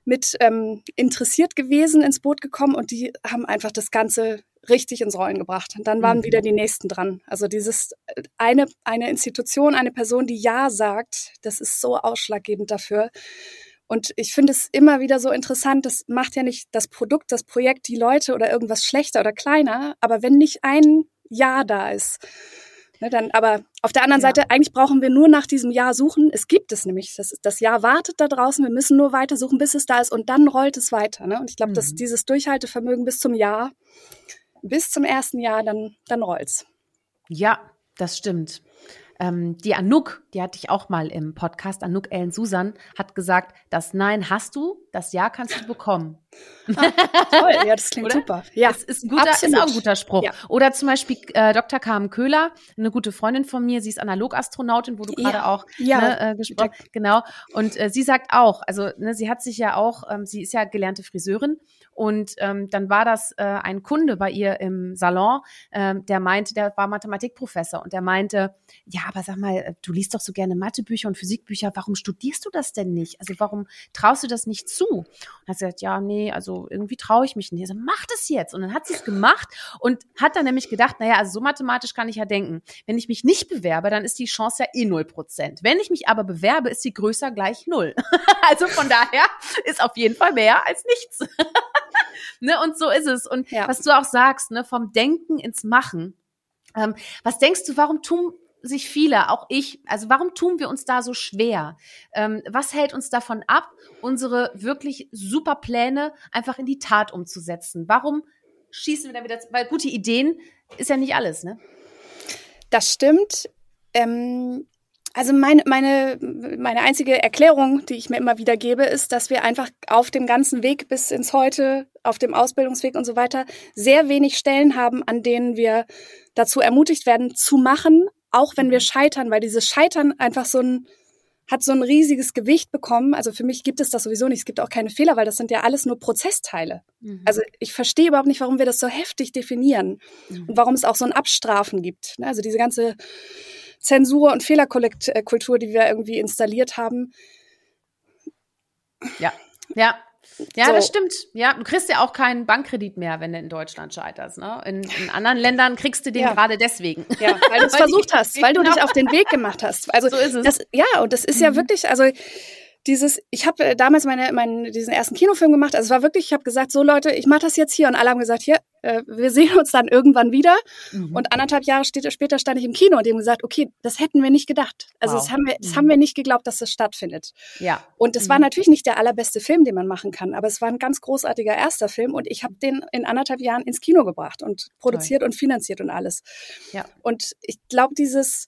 mit ähm, interessiert gewesen, ins Boot gekommen und die haben einfach das Ganze richtig ins Rollen gebracht. Und dann waren mhm. wieder die nächsten dran. Also dieses äh, eine, eine Institution, eine Person, die Ja sagt, das ist so ausschlaggebend dafür. Und ich finde es immer wieder so interessant, das macht ja nicht das Produkt, das Projekt, die Leute oder irgendwas schlechter oder kleiner, aber wenn nicht ein Ja da ist, ne, dann, aber auf der anderen ja. Seite, eigentlich brauchen wir nur nach diesem Ja suchen. Es gibt es nämlich. Das, das Ja wartet da draußen. Wir müssen nur weiter suchen, bis es da ist und dann rollt es weiter. Ne? Und ich glaube, mhm. dass dieses Durchhaltevermögen bis zum Ja, bis zum ersten Jahr, dann, dann rollt's. Ja, das stimmt. Ähm, die Anouk, die hatte ich auch mal im Podcast, Anouk Ellen Susan, hat gesagt, das Nein hast du, das Ja kannst du bekommen. Ah, toll, ja, das klingt super. Ja, das ist, ein guter, ist auch ein guter Spruch. Ja. Oder zum Beispiel äh, Dr. Carmen Köhler, eine gute Freundin von mir, sie ist Analogastronautin, wo du gerade ja. auch ja. Ne, äh, gesprochen hast. Genau. Und äh, sie sagt auch, also ne, sie hat sich ja auch, ähm, sie ist ja gelernte Friseurin und ähm, dann war das äh, ein Kunde bei ihr im Salon, ähm, der meinte, der war Mathematikprofessor und der meinte, ja, aber sag mal, äh, du liest doch so gerne Mathebücher und Physikbücher, warum studierst du das denn nicht? Also warum traust du das nicht zu? Und hat sie gesagt, ja, nee, also irgendwie traue ich mich nicht. Also mach das jetzt. Und dann hat sie es gemacht und hat dann nämlich gedacht, naja, also so mathematisch kann ich ja denken. Wenn ich mich nicht bewerbe, dann ist die Chance ja eh null Prozent. Wenn ich mich aber bewerbe, ist sie größer gleich null. also von daher ist auf jeden Fall mehr als nichts. ne, und so ist es. Und ja. was du auch sagst, ne, vom Denken ins Machen. Ähm, was denkst du, warum tun sich viele, auch ich, also warum tun wir uns da so schwer? Ähm, was hält uns davon ab, unsere wirklich super Pläne einfach in die Tat umzusetzen? Warum schießen wir da wieder, weil gute Ideen ist ja nicht alles, ne? Das stimmt. Ähm, also meine, meine, meine einzige Erklärung, die ich mir immer wieder gebe, ist, dass wir einfach auf dem ganzen Weg bis ins Heute, auf dem Ausbildungsweg und so weiter, sehr wenig Stellen haben, an denen wir dazu ermutigt werden, zu machen, auch wenn wir scheitern, weil dieses Scheitern einfach so ein, hat so ein riesiges Gewicht bekommen. Also für mich gibt es das sowieso nicht. Es gibt auch keine Fehler, weil das sind ja alles nur Prozessteile. Mhm. Also ich verstehe überhaupt nicht, warum wir das so heftig definieren mhm. und warum es auch so ein Abstrafen gibt. Also diese ganze Zensur und Fehlerkultur, die wir irgendwie installiert haben. Ja, ja, ja, so. das stimmt. Ja, du kriegst ja auch keinen Bankkredit mehr, wenn du in Deutschland scheiterst. Ne? In, in anderen Ländern kriegst du den ja. gerade deswegen. Ja, weil du es versucht hast, weil du dich auf den Weg gemacht hast. Also so ist es. Das, ja, und das ist mhm. ja wirklich, also dieses, ich habe äh, damals meine, meinen, diesen ersten Kinofilm gemacht. Also es war wirklich, ich habe gesagt, so Leute, ich mache das jetzt hier und alle haben gesagt, hier, äh, wir sehen uns dann irgendwann wieder. Mhm. Und anderthalb Jahre später stand ich im Kino und die haben gesagt, okay, das hätten wir nicht gedacht. Also wow. das haben wir, das mhm. haben wir nicht geglaubt, dass das stattfindet. Ja. Und es mhm. war natürlich nicht der allerbeste Film, den man machen kann, aber es war ein ganz großartiger erster Film und ich habe den in anderthalb Jahren ins Kino gebracht und produziert Toll. und finanziert und alles. Ja. Und ich glaube, dieses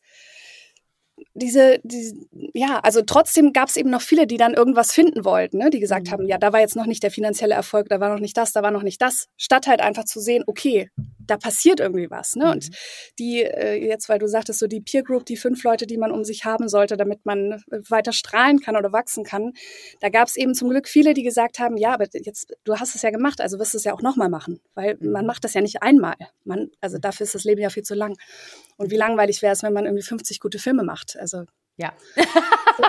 diese, diese, ja, also trotzdem gab es eben noch viele, die dann irgendwas finden wollten, ne? die gesagt mhm. haben, ja, da war jetzt noch nicht der finanzielle Erfolg, da war noch nicht das, da war noch nicht das, statt halt einfach zu sehen, okay, da passiert irgendwie was. Ne? Mhm. Und die, äh, jetzt, weil du sagtest, so die Peer Group, die fünf Leute, die man um sich haben sollte, damit man weiter strahlen kann oder wachsen kann, da gab es eben zum Glück viele, die gesagt haben, ja, aber jetzt, du hast es ja gemacht, also wirst du es ja auch nochmal machen, weil mhm. man macht das ja nicht einmal. Man, also dafür ist das Leben ja viel zu lang. Und wie langweilig wäre es, wenn man irgendwie 50 gute Filme macht? Also ja.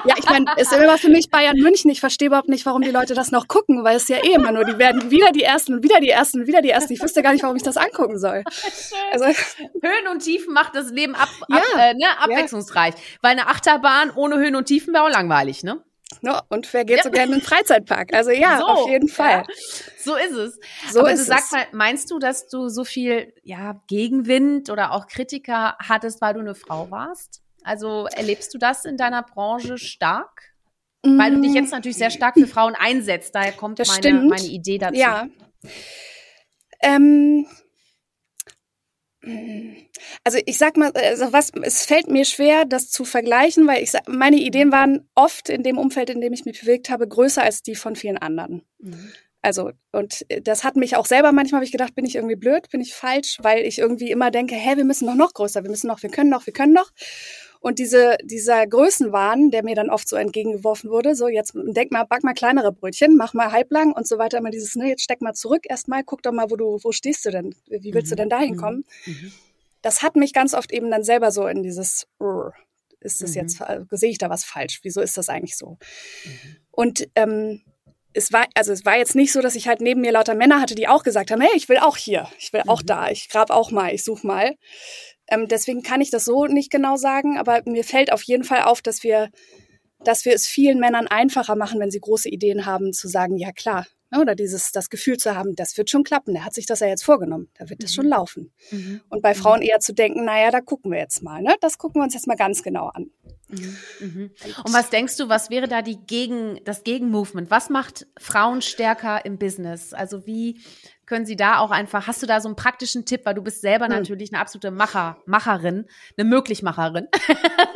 ja, ich meine, es ist immer für mich Bayern München. Ich verstehe überhaupt nicht, warum die Leute das noch gucken, weil es ja eh immer nur, die werden wieder die Ersten und wieder die Ersten und wieder die Ersten. Ich wüsste gar nicht, warum ich das angucken soll. Also, Höhen und Tiefen macht das Leben ab, ab, ja, äh, ne, abwechslungsreich. Ja. Weil eine Achterbahn ohne Höhen und Tiefen wäre auch langweilig, ne? No, und wer geht ja. so gerne in den Freizeitpark? Also ja, so, auf jeden Fall. Ja, so ist es. So Aber ist du sagst mal, meinst du, dass du so viel ja, Gegenwind oder auch Kritiker hattest, weil du eine Frau warst? Also erlebst du das in deiner Branche stark? Mm. Weil du dich jetzt natürlich sehr stark für Frauen einsetzt. Daher kommt meine, meine Idee dazu. Ja. Ähm, also ich sag mal, also was, es fällt mir schwer, das zu vergleichen, weil ich meine Ideen waren oft in dem Umfeld, in dem ich mich bewegt habe, größer als die von vielen anderen. Mhm. Also, und das hat mich auch selber manchmal, habe ich gedacht, bin ich irgendwie blöd, bin ich falsch, weil ich irgendwie immer denke, hä, wir müssen doch noch größer, wir müssen noch, wir können noch, wir können noch. Und diese, dieser Größenwahn, der mir dann oft so entgegengeworfen wurde, so jetzt denk mal, back mal kleinere Brötchen, mach mal halblang und so weiter, immer dieses, ne, jetzt steck mal zurück erstmal, guck doch mal, wo du, wo stehst du denn? Wie willst mhm. du denn dahin mhm. kommen? Mhm. Das hat mich ganz oft eben dann selber so in dieses, ist das mhm. jetzt, sehe ich da was falsch? Wieso ist das eigentlich so? Mhm. Und ähm, es war, also es war jetzt nicht so, dass ich halt neben mir lauter Männer hatte, die auch gesagt haben, hey, ich will auch hier, ich will auch mhm. da, ich grab auch mal, ich such mal. Ähm, deswegen kann ich das so nicht genau sagen, aber mir fällt auf jeden Fall auf, dass wir, dass wir es vielen Männern einfacher machen, wenn sie große Ideen haben, zu sagen, ja klar. Ne, oder dieses, das Gefühl zu haben, das wird schon klappen, der hat sich das ja jetzt vorgenommen, da wird das mhm. schon laufen. Mhm. Und bei Frauen mhm. eher zu denken, naja, da gucken wir jetzt mal, ne? Das gucken wir uns jetzt mal ganz genau an. Mhm. mhm. Und was denkst du, was wäre da die Gegen, das Gegenmovement? Was macht Frauen stärker im Business? Also wie können sie da auch einfach, hast du da so einen praktischen Tipp, weil du bist selber hm. natürlich eine absolute Macher, Macherin, eine Möglichmacherin.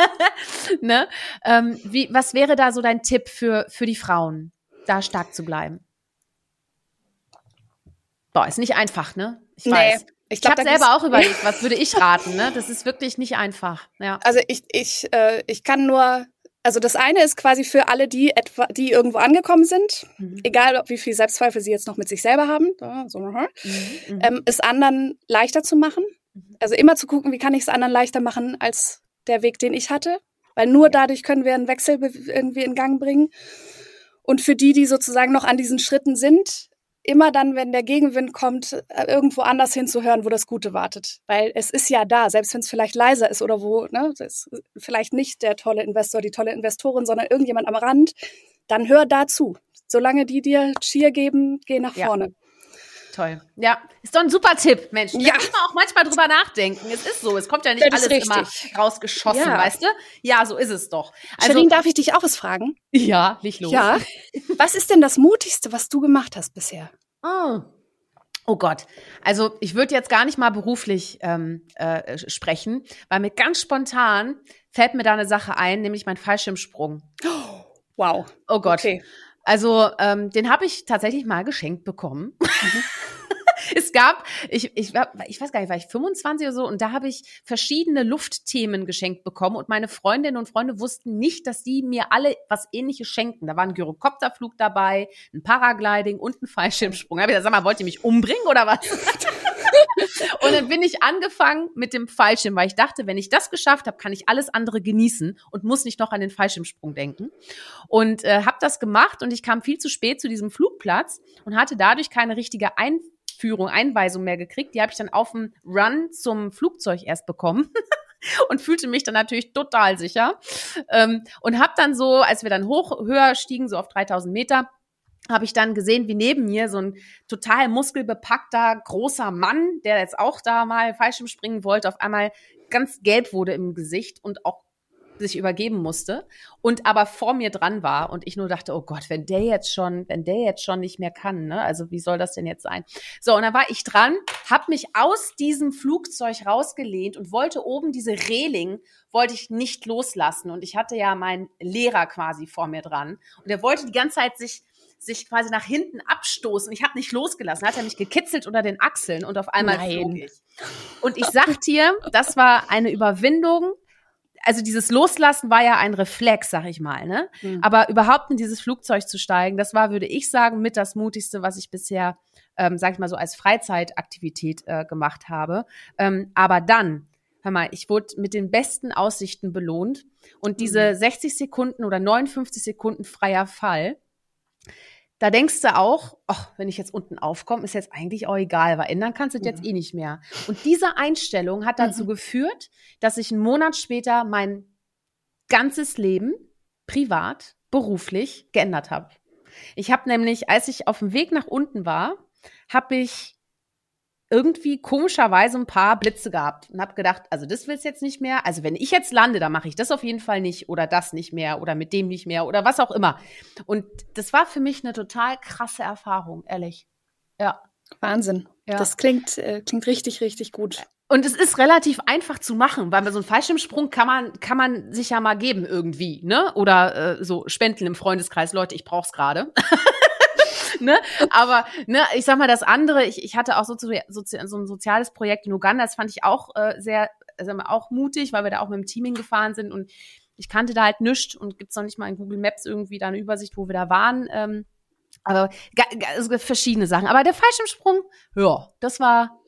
ne? Ähm, wie, was wäre da so dein Tipp für, für die Frauen, da stark zu bleiben? Boah, ist nicht einfach, ne? Ich nee. weiß. Ich, ich habe selber auch überlegt, was würde ich raten, ne? Das ist wirklich nicht einfach. Ja. Also ich, ich, äh, ich kann nur also das eine ist quasi für alle, die etwa, die irgendwo angekommen sind, mhm. egal ob wie viel Selbstzweifel sie jetzt noch mit sich selber haben, so, mhm. mhm. ähm, es anderen leichter zu machen. Mhm. Also immer zu gucken, wie kann ich es anderen leichter machen als der Weg, den ich hatte. Weil nur dadurch können wir einen Wechsel irgendwie in Gang bringen. Und für die, die sozusagen noch an diesen Schritten sind, immer dann, wenn der Gegenwind kommt, äh, irgendwo anders hinzuhören, wo das Gute wartet. Weil es ist ja da, selbst wenn es vielleicht leiser ist oder wo, ne, das ist vielleicht nicht der tolle Investor, die tolle Investorin, sondern irgendjemand am Rand, dann hör dazu. Solange die dir Cheer geben, geh nach vorne. Ja. Toll. Ja, ist doch ein super Tipp, Mensch. Da ja. muss man auch manchmal drüber nachdenken. Es ist so, es kommt ja nicht alles richtig. immer rausgeschossen, ja. weißt du? Ja, so ist es doch. Also, Charlene, darf ich dich auch was fragen? Ja, nicht los. Ja. Was ist denn das Mutigste, was du gemacht hast bisher? Oh. Oh Gott, also ich würde jetzt gar nicht mal beruflich ähm, äh, sprechen, weil mir ganz spontan fällt mir da eine Sache ein, nämlich mein Fallschirmsprung. wow. Oh Gott. Okay. Also ähm, den habe ich tatsächlich mal geschenkt bekommen. Mhm. es gab, ich, ich, war, ich weiß gar nicht, war ich 25 oder so und da habe ich verschiedene Luftthemen geschenkt bekommen und meine Freundinnen und Freunde wussten nicht, dass die mir alle was ähnliches schenken. Da war ein Gyrokopterflug dabei, ein Paragliding und ein Fallschirmsprung. Da habe ich gesagt, sag mal, wollt ihr mich umbringen oder was? und dann bin ich angefangen mit dem Fallschirm, weil ich dachte, wenn ich das geschafft habe, kann ich alles andere genießen und muss nicht noch an den Fallschirmsprung denken. Und äh, habe das gemacht und ich kam viel zu spät zu diesem Flugplatz und hatte dadurch keine richtige Einführung, Einweisung mehr gekriegt. Die habe ich dann auf dem Run zum Flugzeug erst bekommen. und fühlte mich dann natürlich total sicher ähm, und habe dann so, als wir dann hoch höher stiegen, so auf 3000 Meter, habe ich dann gesehen, wie neben mir so ein total muskelbepackter großer Mann, der jetzt auch da mal Fallschirm springen wollte, auf einmal ganz gelb wurde im Gesicht und auch sich übergeben musste und aber vor mir dran war und ich nur dachte, oh Gott, wenn der jetzt schon, wenn der jetzt schon nicht mehr kann, ne? Also wie soll das denn jetzt sein? So, und dann war ich dran, habe mich aus diesem Flugzeug rausgelehnt und wollte oben diese Reling wollte ich nicht loslassen und ich hatte ja meinen Lehrer quasi vor mir dran und er wollte die ganze Zeit sich sich quasi nach hinten abstoßen. Ich habe nicht losgelassen. Hat er mich gekitzelt unter den Achseln und auf einmal Nein. flog ich. Und ich sag dir, das war eine Überwindung. Also dieses Loslassen war ja ein Reflex, sag ich mal, ne? Mhm. Aber überhaupt in dieses Flugzeug zu steigen, das war, würde ich sagen, mit das mutigste, was ich bisher, ähm, sag ich mal so, als Freizeitaktivität äh, gemacht habe. Ähm, aber dann, hör mal, ich wurde mit den besten Aussichten belohnt und diese mhm. 60 Sekunden oder 59 Sekunden freier Fall, da denkst du auch, ach, wenn ich jetzt unten aufkomme, ist jetzt eigentlich auch egal, weil ändern kannst du mhm. jetzt eh nicht mehr. Und diese Einstellung hat dazu mhm. geführt, dass ich einen Monat später mein ganzes Leben privat, beruflich geändert habe. Ich habe nämlich, als ich auf dem Weg nach unten war, habe ich irgendwie komischerweise ein paar Blitze gehabt und habe gedacht, also das will's jetzt nicht mehr. Also wenn ich jetzt lande, dann mache ich das auf jeden Fall nicht oder das nicht mehr oder mit dem nicht mehr oder was auch immer. Und das war für mich eine total krasse Erfahrung, ehrlich. Ja. Wahnsinn. Ja. Das klingt, äh, klingt richtig, richtig gut. Und es ist relativ einfach zu machen, weil bei so einem Fallschirmsprung kann man, kann man sich ja mal geben irgendwie, ne? Oder äh, so spenden im Freundeskreis, Leute, ich brauch's gerade. ne? Aber ne, ich sag mal, das andere, ich, ich hatte auch so, so, so ein soziales Projekt in Uganda, das fand ich auch äh, sehr, sag mal, auch mutig, weil wir da auch mit dem Teaming gefahren sind und ich kannte da halt nichts und gibt's noch nicht mal in Google Maps irgendwie da eine Übersicht, wo wir da waren. Ähm, aber also verschiedene Sachen. Aber der Fallschirmsprung, ja, das war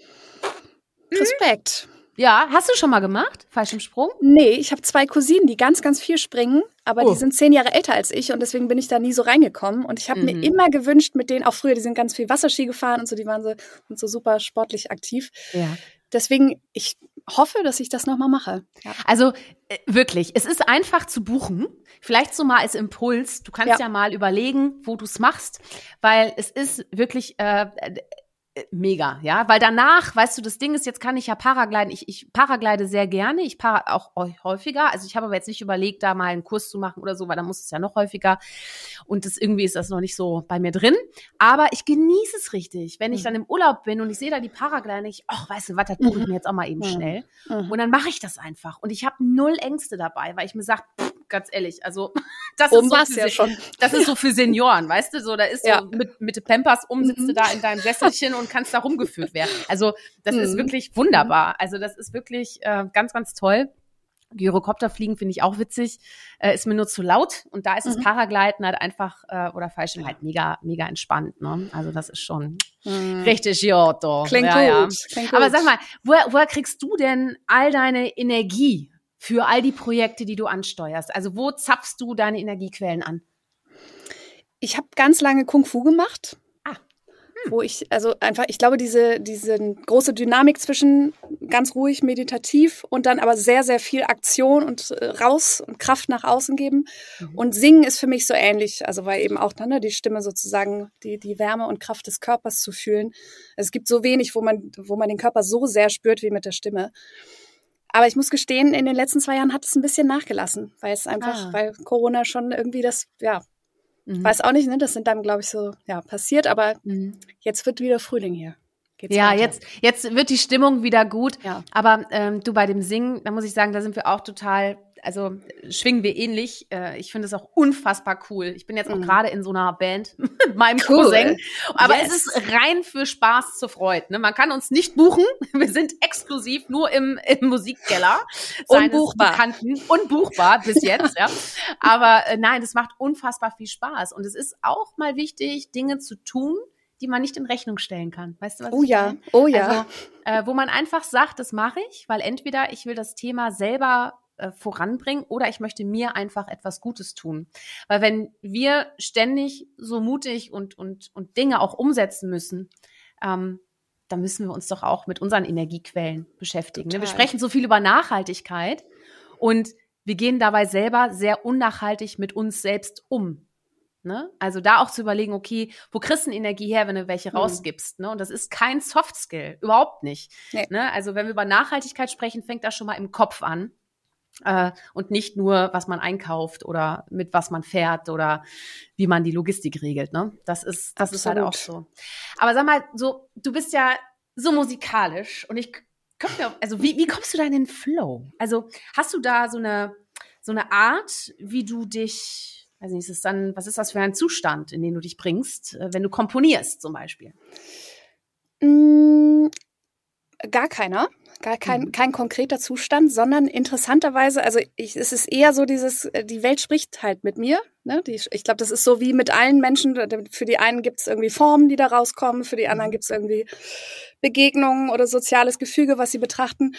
Respekt. Ja, hast du schon mal gemacht, Fallschirmsprung? Nee, ich habe zwei Cousinen, die ganz, ganz viel springen, aber oh. die sind zehn Jahre älter als ich und deswegen bin ich da nie so reingekommen. Und ich habe mhm. mir immer gewünscht, mit denen auch früher, die sind ganz viel Wasserski gefahren und so, die waren so, sind so super sportlich aktiv. Ja. Deswegen, ich hoffe, dass ich das nochmal mache. Ja. Also äh, wirklich, es ist einfach zu buchen. Vielleicht so mal als Impuls. Du kannst ja, ja mal überlegen, wo du es machst, weil es ist wirklich äh, mega, ja, weil danach, weißt du, das Ding ist, jetzt kann ich ja Paragliden, ich, ich paraglide sehr gerne, ich para auch häufiger, also ich habe aber jetzt nicht überlegt, da mal einen Kurs zu machen oder so, weil da muss es ja noch häufiger. Und das irgendwie ist das noch nicht so bei mir drin, aber ich genieße es richtig, wenn ich mhm. dann im Urlaub bin und ich sehe da die Paraglider, ich, ach, weißt du was, das buche ich mir jetzt auch mal eben mhm. schnell. Mhm. und dann mache ich das einfach. Und ich habe null Ängste dabei, weil ich mir sage, ganz ehrlich. Also das ist, so für, ja schon. das ist so für Senioren, weißt du? So, da ist ja. so mit, mit Pampers um, sitzt mhm. du da in deinem Sesselchen und kannst da rumgeführt werden. Also das mhm. ist wirklich wunderbar. Also das ist wirklich äh, ganz, ganz toll. Gyrokopterfliegen finde ich auch witzig, äh, ist mir nur zu laut und da ist mhm. das Paragleiten halt einfach äh, oder Fallschirm halt mega mega entspannt, ne? Also das ist schon mhm. richtig Giotto. Klingt, ja, gut. Ja. Klingt gut. Aber sag mal, woher, woher kriegst du denn all deine Energie? Für all die Projekte, die du ansteuerst? Also wo zapfst du deine Energiequellen an? Ich habe ganz lange Kung Fu gemacht. Ah. Hm. Wo ich, also einfach, ich glaube, diese, diese große Dynamik zwischen ganz ruhig, meditativ und dann aber sehr, sehr viel Aktion und äh, raus und Kraft nach außen geben. Mhm. Und singen ist für mich so ähnlich. Also weil eben auch dann ne, die Stimme sozusagen, die, die Wärme und Kraft des Körpers zu fühlen. Es gibt so wenig, wo man, wo man den Körper so sehr spürt wie mit der Stimme. Aber ich muss gestehen, in den letzten zwei Jahren hat es ein bisschen nachgelassen, weil es einfach, ah. weil Corona schon irgendwie das, ja, mhm. weiß auch nicht, ne, das sind dann, glaube ich, so, ja, passiert, aber mhm. jetzt wird wieder Frühling hier. Geht's ja, weiter. jetzt, jetzt wird die Stimmung wieder gut. Ja. Aber ähm, du bei dem Singen, da muss ich sagen, da sind wir auch total also schwingen wir ähnlich. Äh, ich finde es auch unfassbar cool. Ich bin jetzt auch mhm. gerade in so einer Band mit meinem cool. Cousin. Aber yes. es ist rein für Spaß zur Freude. Ne? Man kann uns nicht buchen. Wir sind exklusiv nur im, im Musikkeller. Unbuchbar. Bekannten. Unbuchbar bis jetzt, ja. Aber äh, nein, es macht unfassbar viel Spaß. Und es ist auch mal wichtig, Dinge zu tun, die man nicht in Rechnung stellen kann. Weißt du was? Oh ja, meine? oh ja. Also, äh, wo man einfach sagt, das mache ich, weil entweder ich will das Thema selber äh, voranbringen oder ich möchte mir einfach etwas Gutes tun. Weil wenn wir ständig so mutig und, und, und Dinge auch umsetzen müssen, ähm, dann müssen wir uns doch auch mit unseren Energiequellen beschäftigen. Ne? Wir sprechen so viel über Nachhaltigkeit und wir gehen dabei selber sehr unnachhaltig mit uns selbst um. Ne? Also da auch zu überlegen, okay, wo kriegst du Energie her, wenn du welche mhm. rausgibst? Ne? Und das ist kein Soft Skill, überhaupt nicht. Nee. Ne? Also wenn wir über Nachhaltigkeit sprechen, fängt das schon mal im Kopf an. Äh, und nicht nur, was man einkauft oder mit was man fährt oder wie man die Logistik regelt. Ne? Das ist, das Absolut. ist halt auch so. Aber sag mal, so, du bist ja so musikalisch und ich mir, also wie, wie kommst du da in den Flow? Also hast du da so eine, so eine Art, wie du dich weiß nicht, ist es dann, was ist das für ein Zustand, in den du dich bringst, äh, wenn du komponierst zum Beispiel? Mm, gar keiner. Gar kein, mhm. kein konkreter Zustand, sondern interessanterweise, also ich, es ist eher so dieses, äh, die Welt spricht halt mit mir. Ne? Die, ich glaube, das ist so wie mit allen Menschen. Für die einen gibt es irgendwie Formen, die da rauskommen, für die anderen mhm. gibt es irgendwie Begegnungen oder soziales Gefüge, was sie betrachten.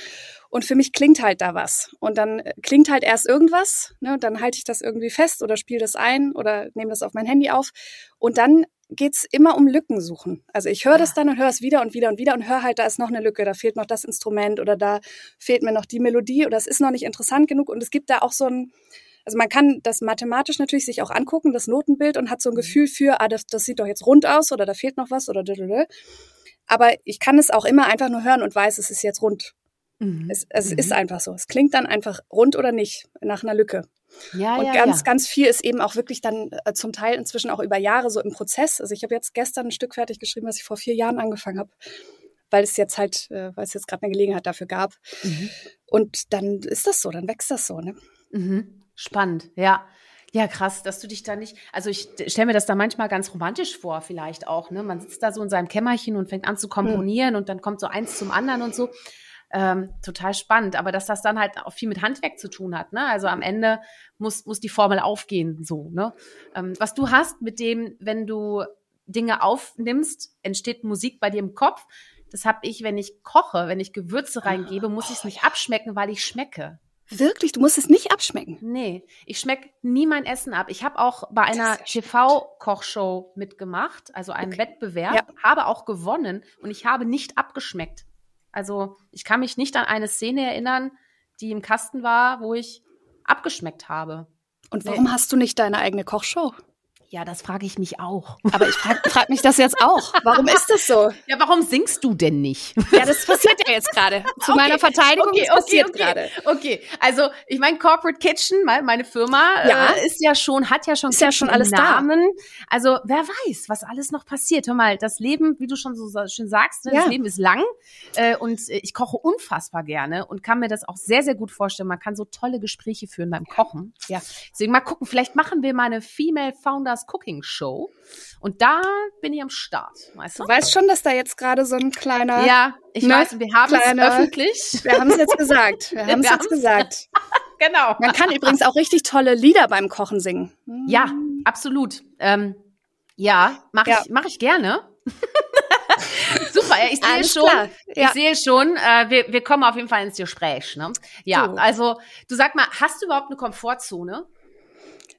Und für mich klingt halt da was. Und dann äh, klingt halt erst irgendwas, ne? Und dann halte ich das irgendwie fest oder spiele das ein oder nehme das auf mein Handy auf. Und dann geht's immer um Lücken suchen. Also ich höre das dann und höre es wieder und wieder und wieder und höre halt, da ist noch eine Lücke, da fehlt noch das Instrument oder da fehlt mir noch die Melodie oder es ist noch nicht interessant genug. Und es gibt da auch so ein, also man kann das mathematisch natürlich sich auch angucken, das Notenbild und hat so ein mhm. Gefühl für, ah, das, das sieht doch jetzt rund aus oder da fehlt noch was oder aber ich kann es auch immer einfach nur hören und weiß, es ist jetzt rund. Mhm. Es, es mhm. ist einfach so. Es klingt dann einfach rund oder nicht nach einer Lücke. Ja, und ja, ganz, ja. ganz viel ist eben auch wirklich dann äh, zum Teil inzwischen auch über Jahre so im Prozess. Also ich habe jetzt gestern ein Stück fertig geschrieben, was ich vor vier Jahren angefangen habe, weil es jetzt halt, äh, weil es jetzt gerade eine Gelegenheit dafür gab. Mhm. Und dann ist das so, dann wächst das so. Ne? Mhm. Spannend, ja. Ja, krass, dass du dich da nicht, also ich stelle mir das da manchmal ganz romantisch vor, vielleicht auch, ne? Man sitzt da so in seinem Kämmerchen und fängt an zu komponieren mhm. und dann kommt so eins zum anderen und so ähm, total spannend. Aber dass das dann halt auch viel mit Handwerk zu tun hat. Ne? Also am Ende muss, muss die Formel aufgehen. So, ne? Ähm, was du hast mit dem, wenn du Dinge aufnimmst, entsteht Musik bei dir im Kopf. Das habe ich, wenn ich koche, wenn ich Gewürze reingebe, muss ich es nicht abschmecken, weil ich schmecke. Wirklich? Du musst es nicht abschmecken? Nee, ich schmecke nie mein Essen ab. Ich habe auch bei einer TV-Kochshow mitgemacht, also einen okay. Wettbewerb, ja. habe auch gewonnen und ich habe nicht abgeschmeckt. Also ich kann mich nicht an eine Szene erinnern, die im Kasten war, wo ich abgeschmeckt habe. Und warum nee. hast du nicht deine eigene Kochshow? Ja, das frage ich mich auch. Aber ich frage frag mich das jetzt auch. Warum ist das so? Ja, warum singst du denn nicht? Ja, das passiert ja jetzt gerade. Zu okay, meiner Verteidigung, okay, das passiert okay, gerade. Okay, also ich meine, Corporate Kitchen, meine Firma, ja. Äh, ist ja schon, hat ja schon, ist ja schon alles Namen. Da. Also wer weiß, was alles noch passiert. Hör mal, das Leben, wie du schon so schön sagst, ne, ja. das Leben ist lang äh, und ich koche unfassbar gerne und kann mir das auch sehr, sehr gut vorstellen. Man kann so tolle Gespräche führen beim Kochen. Ja. Deswegen mal gucken, vielleicht machen wir mal eine Female Founders Stars Cooking Show. Und da bin ich am Start. Weißt du? du weißt schon, dass da jetzt gerade so ein kleiner. Ja, ich ne, weiß, wir haben kleiner, es öffentlich. Wir haben es jetzt gesagt. Wir haben es jetzt gesagt. genau. Man kann übrigens auch richtig tolle Lieder beim Kochen singen. Ja, absolut. Ähm, ja, mache ja. ich, mach ich gerne. Super, ich sehe Alles schon, ja. ich sehe schon, äh, wir, wir kommen auf jeden Fall ins Gespräch. Ne? Ja, du. also du sag mal, hast du überhaupt eine Komfortzone?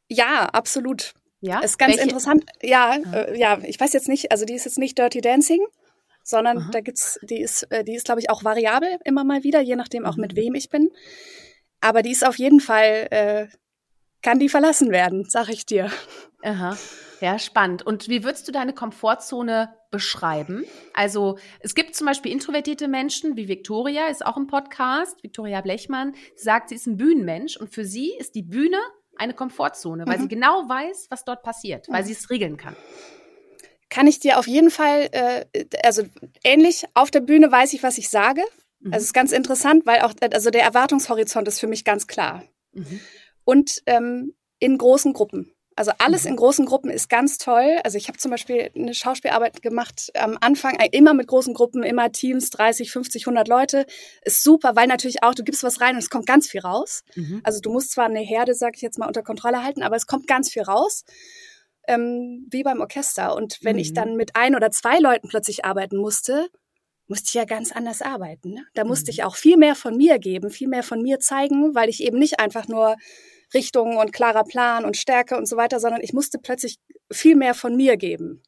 Ja, absolut. Ja. Ist ganz Welche? interessant. Ja, ah. äh, ja, ich weiß jetzt nicht, also die ist jetzt nicht Dirty Dancing, sondern Aha. da gibt's, die ist, äh, die ist, glaube ich, auch variabel immer mal wieder, je nachdem auch mhm. mit wem ich bin. Aber die ist auf jeden Fall, äh, kann die verlassen werden, sag ich dir. Aha. Ja, spannend. Und wie würdest du deine Komfortzone beschreiben? Also es gibt zum Beispiel introvertierte Menschen, wie Victoria, ist auch im Podcast, Victoria Blechmann, sagt, sie ist ein Bühnenmensch und für sie ist die Bühne eine Komfortzone, weil mhm. sie genau weiß, was dort passiert, weil mhm. sie es regeln kann. Kann ich dir auf jeden Fall, äh, also ähnlich, auf der Bühne weiß ich, was ich sage. Mhm. Also es ist ganz interessant, weil auch, also der Erwartungshorizont ist für mich ganz klar. Mhm. Und ähm, in großen Gruppen. Also alles mhm. in großen Gruppen ist ganz toll. Also ich habe zum Beispiel eine Schauspielarbeit gemacht am Anfang, äh, immer mit großen Gruppen, immer Teams, 30, 50, 100 Leute. Ist super, weil natürlich auch, du gibst was rein und es kommt ganz viel raus. Mhm. Also du musst zwar eine Herde, sag ich jetzt mal, unter Kontrolle halten, aber es kommt ganz viel raus. Ähm, wie beim Orchester. Und wenn mhm. ich dann mit ein oder zwei Leuten plötzlich arbeiten musste, musste ich ja ganz anders arbeiten. Ne? Da musste mhm. ich auch viel mehr von mir geben, viel mehr von mir zeigen, weil ich eben nicht einfach nur Richtung und klarer Plan und Stärke und so weiter, sondern ich musste plötzlich viel mehr von mir geben.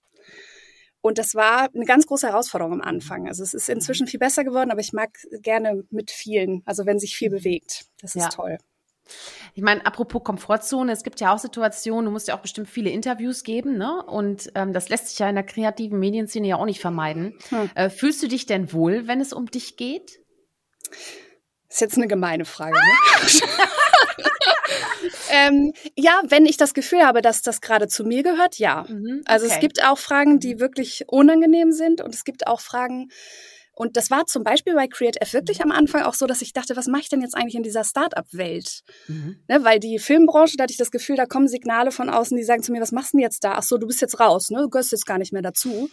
Und das war eine ganz große Herausforderung am Anfang. Also es ist inzwischen viel besser geworden, aber ich mag gerne mit vielen, also wenn sich viel mhm. bewegt. Das ist ja. toll. Ich meine, apropos Komfortzone, es gibt ja auch Situationen, du musst ja auch bestimmt viele Interviews geben, ne? Und ähm, das lässt sich ja in der kreativen Medienszene ja auch nicht vermeiden. Hm. Äh, fühlst du dich denn wohl, wenn es um dich geht? Das ist jetzt eine gemeine Frage. Ne? ähm, ja, wenn ich das Gefühl habe, dass das gerade zu mir gehört, ja. Mhm, okay. Also es gibt auch Fragen, die wirklich unangenehm sind und es gibt auch Fragen, und das war zum Beispiel bei Create F wirklich mhm. am Anfang auch so, dass ich dachte, was mache ich denn jetzt eigentlich in dieser Start-up-Welt? Mhm. Ne, weil die Filmbranche, da hatte ich das Gefühl, da kommen Signale von außen, die sagen zu mir, was machst du denn jetzt da? Ach so, du bist jetzt raus, ne? Du gehörst jetzt gar nicht mehr dazu.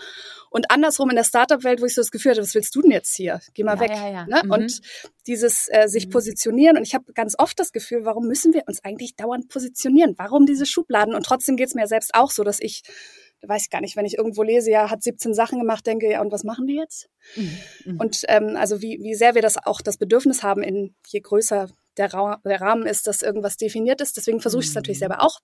Und andersrum in der Start-up-Welt, wo ich so das Gefühl hatte, was willst du denn jetzt hier? Geh mal ja, weg. Ja, ja. Ne? Mhm. Und dieses äh, sich mhm. positionieren. Und ich habe ganz oft das Gefühl, warum müssen wir uns eigentlich dauernd positionieren? Warum diese Schubladen? Und trotzdem geht es mir selbst auch so, dass ich weiß ich gar nicht, wenn ich irgendwo lese, ja, hat 17 Sachen gemacht, denke, ja, und was machen die jetzt? Mhm. mhm. Und ähm, also wie, wie sehr wir das auch das Bedürfnis haben, in je größer der, Ra der Rahmen ist, dass irgendwas definiert ist. Deswegen versuche ich es natürlich mhm. selber auch.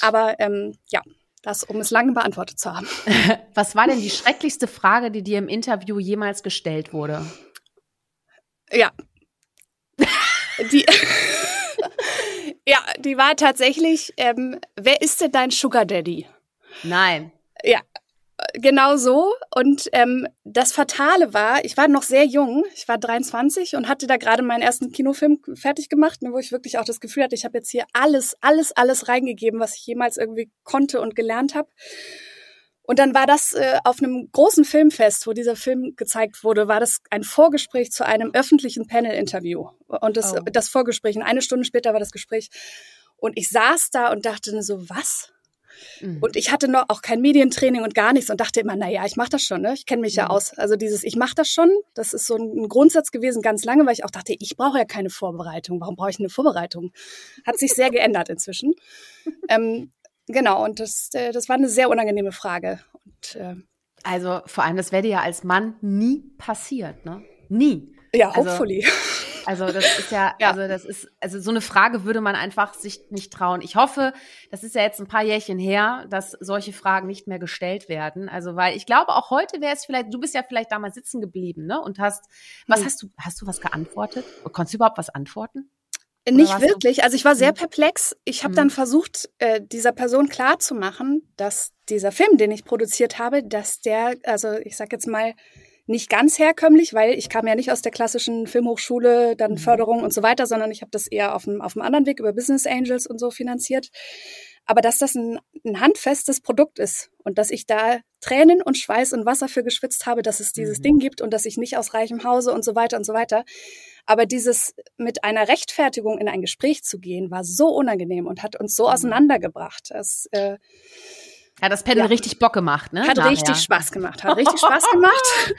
Aber ähm, ja, das, um es lange beantwortet zu haben. Was war denn die schrecklichste Frage, die dir im Interview jemals gestellt wurde? Ja. Die, ja, die war tatsächlich, ähm, wer ist denn dein Sugar Daddy? Nein. Ja, genau so. Und ähm, das Fatale war, ich war noch sehr jung, ich war 23 und hatte da gerade meinen ersten Kinofilm fertig gemacht, ne, wo ich wirklich auch das Gefühl hatte, ich habe jetzt hier alles, alles, alles reingegeben, was ich jemals irgendwie konnte und gelernt habe. Und dann war das äh, auf einem großen Filmfest, wo dieser Film gezeigt wurde, war das ein Vorgespräch zu einem öffentlichen Panel-Interview. Und das, oh. das Vorgespräch, und eine Stunde später war das Gespräch. Und ich saß da und dachte so, was? Mhm. Und ich hatte noch auch kein Medientraining und gar nichts und dachte immer, na ja, ich mache das schon, ne? Ich kenne mich mhm. ja aus. Also dieses ich mache das schon, das ist so ein Grundsatz gewesen ganz lange, weil ich auch dachte, ich brauche ja keine Vorbereitung. Warum brauche ich eine Vorbereitung? Hat sich sehr geändert inzwischen. ähm, genau, und das, äh, das war eine sehr unangenehme Frage. Und, äh, also vor allem, das wäre dir ja als Mann nie passiert, ne? Nie. Ja, also, hopefully. Also das ist ja, ja, also das ist, also so eine Frage würde man einfach sich nicht trauen. Ich hoffe, das ist ja jetzt ein paar Jährchen her, dass solche Fragen nicht mehr gestellt werden. Also weil ich glaube, auch heute wäre es vielleicht, du bist ja vielleicht damals sitzen geblieben, ne? Und hast, was hm. hast du, hast du was geantwortet? Konntest du überhaupt was antworten? Nicht wirklich. Also ich war sehr hm. perplex. Ich habe hm. dann versucht, äh, dieser Person klarzumachen, dass dieser Film, den ich produziert habe, dass der, also ich sag jetzt mal, nicht ganz herkömmlich, weil ich kam ja nicht aus der klassischen Filmhochschule, dann mhm. Förderung und so weiter, sondern ich habe das eher auf einem, auf einem anderen Weg über Business Angels und so finanziert. Aber dass das ein, ein handfestes Produkt ist und dass ich da Tränen und Schweiß und Wasser für geschwitzt habe, dass es dieses mhm. Ding gibt und dass ich nicht aus reichem Hause und so weiter und so weiter. Aber dieses mit einer Rechtfertigung in ein Gespräch zu gehen, war so unangenehm und hat uns so mhm. auseinandergebracht. Das, äh, hat das Panel ja. richtig Bock gemacht, ne? Hat Nachher. richtig Spaß gemacht. Hat richtig Spaß gemacht.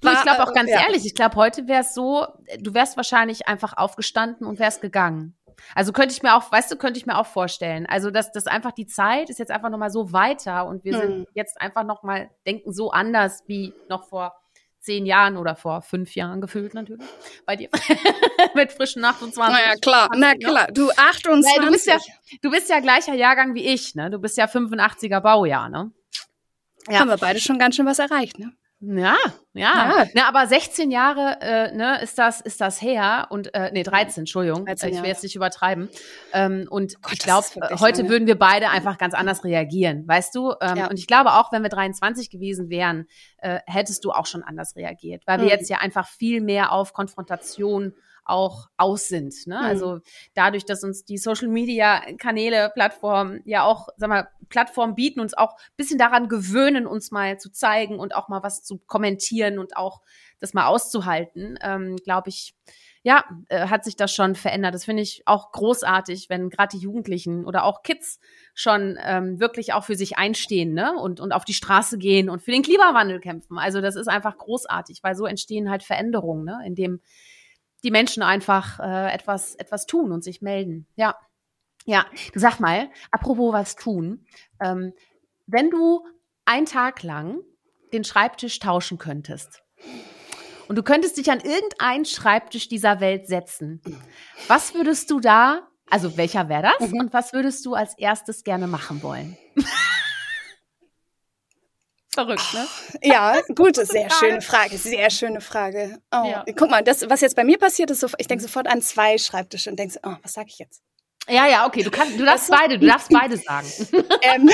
du, ich glaube auch ganz ja. ehrlich, ich glaube, heute wäre es so, du wärst wahrscheinlich einfach aufgestanden und wärst gegangen. Also könnte ich mir auch, weißt du, könnte ich mir auch vorstellen. Also, dass das einfach die Zeit ist jetzt einfach nochmal so weiter und wir hm. sind jetzt einfach nochmal, denken so anders wie noch vor zehn Jahren oder vor fünf Jahren gefühlt natürlich. Bei dir. Mit frischen 28. Naja, klar, na klar. Du 28. du, bist ja, du bist ja gleicher Jahrgang wie ich, ne? Du bist ja 85er Baujahr, ne? Ja. Haben wir beide schon ganz schön was erreicht, ne? Ja, ja. ja. Ne, aber 16 Jahre äh, ne, ist das ist das her und äh, nee 13, Entschuldigung, 13 ich will jetzt nicht übertreiben. Ähm, und Gott, ich glaube, heute lange. würden wir beide einfach ganz anders reagieren, weißt du? Ähm, ja. Und ich glaube auch, wenn wir 23 gewesen wären, äh, hättest du auch schon anders reagiert, weil wir mhm. jetzt ja einfach viel mehr auf Konfrontation auch aus sind. Ne? Mhm. Also dadurch, dass uns die Social Media Kanäle, Plattformen ja auch, sag mal, Plattformen bieten, uns auch bisschen daran gewöhnen, uns mal zu zeigen und auch mal was zu kommentieren und auch das mal auszuhalten, ähm, glaube ich, ja, äh, hat sich das schon verändert. Das finde ich auch großartig, wenn gerade die Jugendlichen oder auch Kids schon ähm, wirklich auch für sich einstehen ne? und, und auf die Straße gehen und für den Klimawandel kämpfen. Also das ist einfach großartig, weil so entstehen halt Veränderungen, ne? indem die Menschen einfach äh, etwas, etwas tun und sich melden. Ja. Ja, du sag mal, apropos was tun, ähm, wenn du einen Tag lang den Schreibtisch tauschen könntest und du könntest dich an irgendeinen Schreibtisch dieser Welt setzen, was würdest du da, also welcher wäre das mhm. und was würdest du als erstes gerne machen wollen? Verrückt, ne? Ja, gut, sehr schöne Frage, sehr schöne Frage. Oh, ja. Guck mal, das, was jetzt bei mir passiert ist, ich denke sofort an zwei Schreibtische und denke, oh, was sage ich jetzt? Ja, ja, okay, du kannst, du darfst beide, du darfst beide sagen. ähm,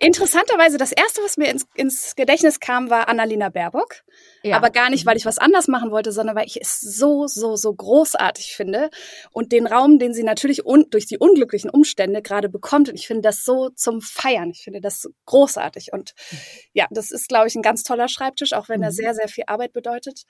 interessanterweise, das erste, was mir ins, ins Gedächtnis kam, war Annalena Baerbock. Ja. Aber gar nicht, weil ich was anders machen wollte, sondern weil ich es so, so, so großartig finde und den Raum, den sie natürlich un durch die unglücklichen Umstände gerade bekommt. Und ich finde das so zum Feiern. Ich finde das großartig. Und ja, das ist, glaube ich, ein ganz toller Schreibtisch, auch wenn mhm. er sehr, sehr viel Arbeit bedeutet.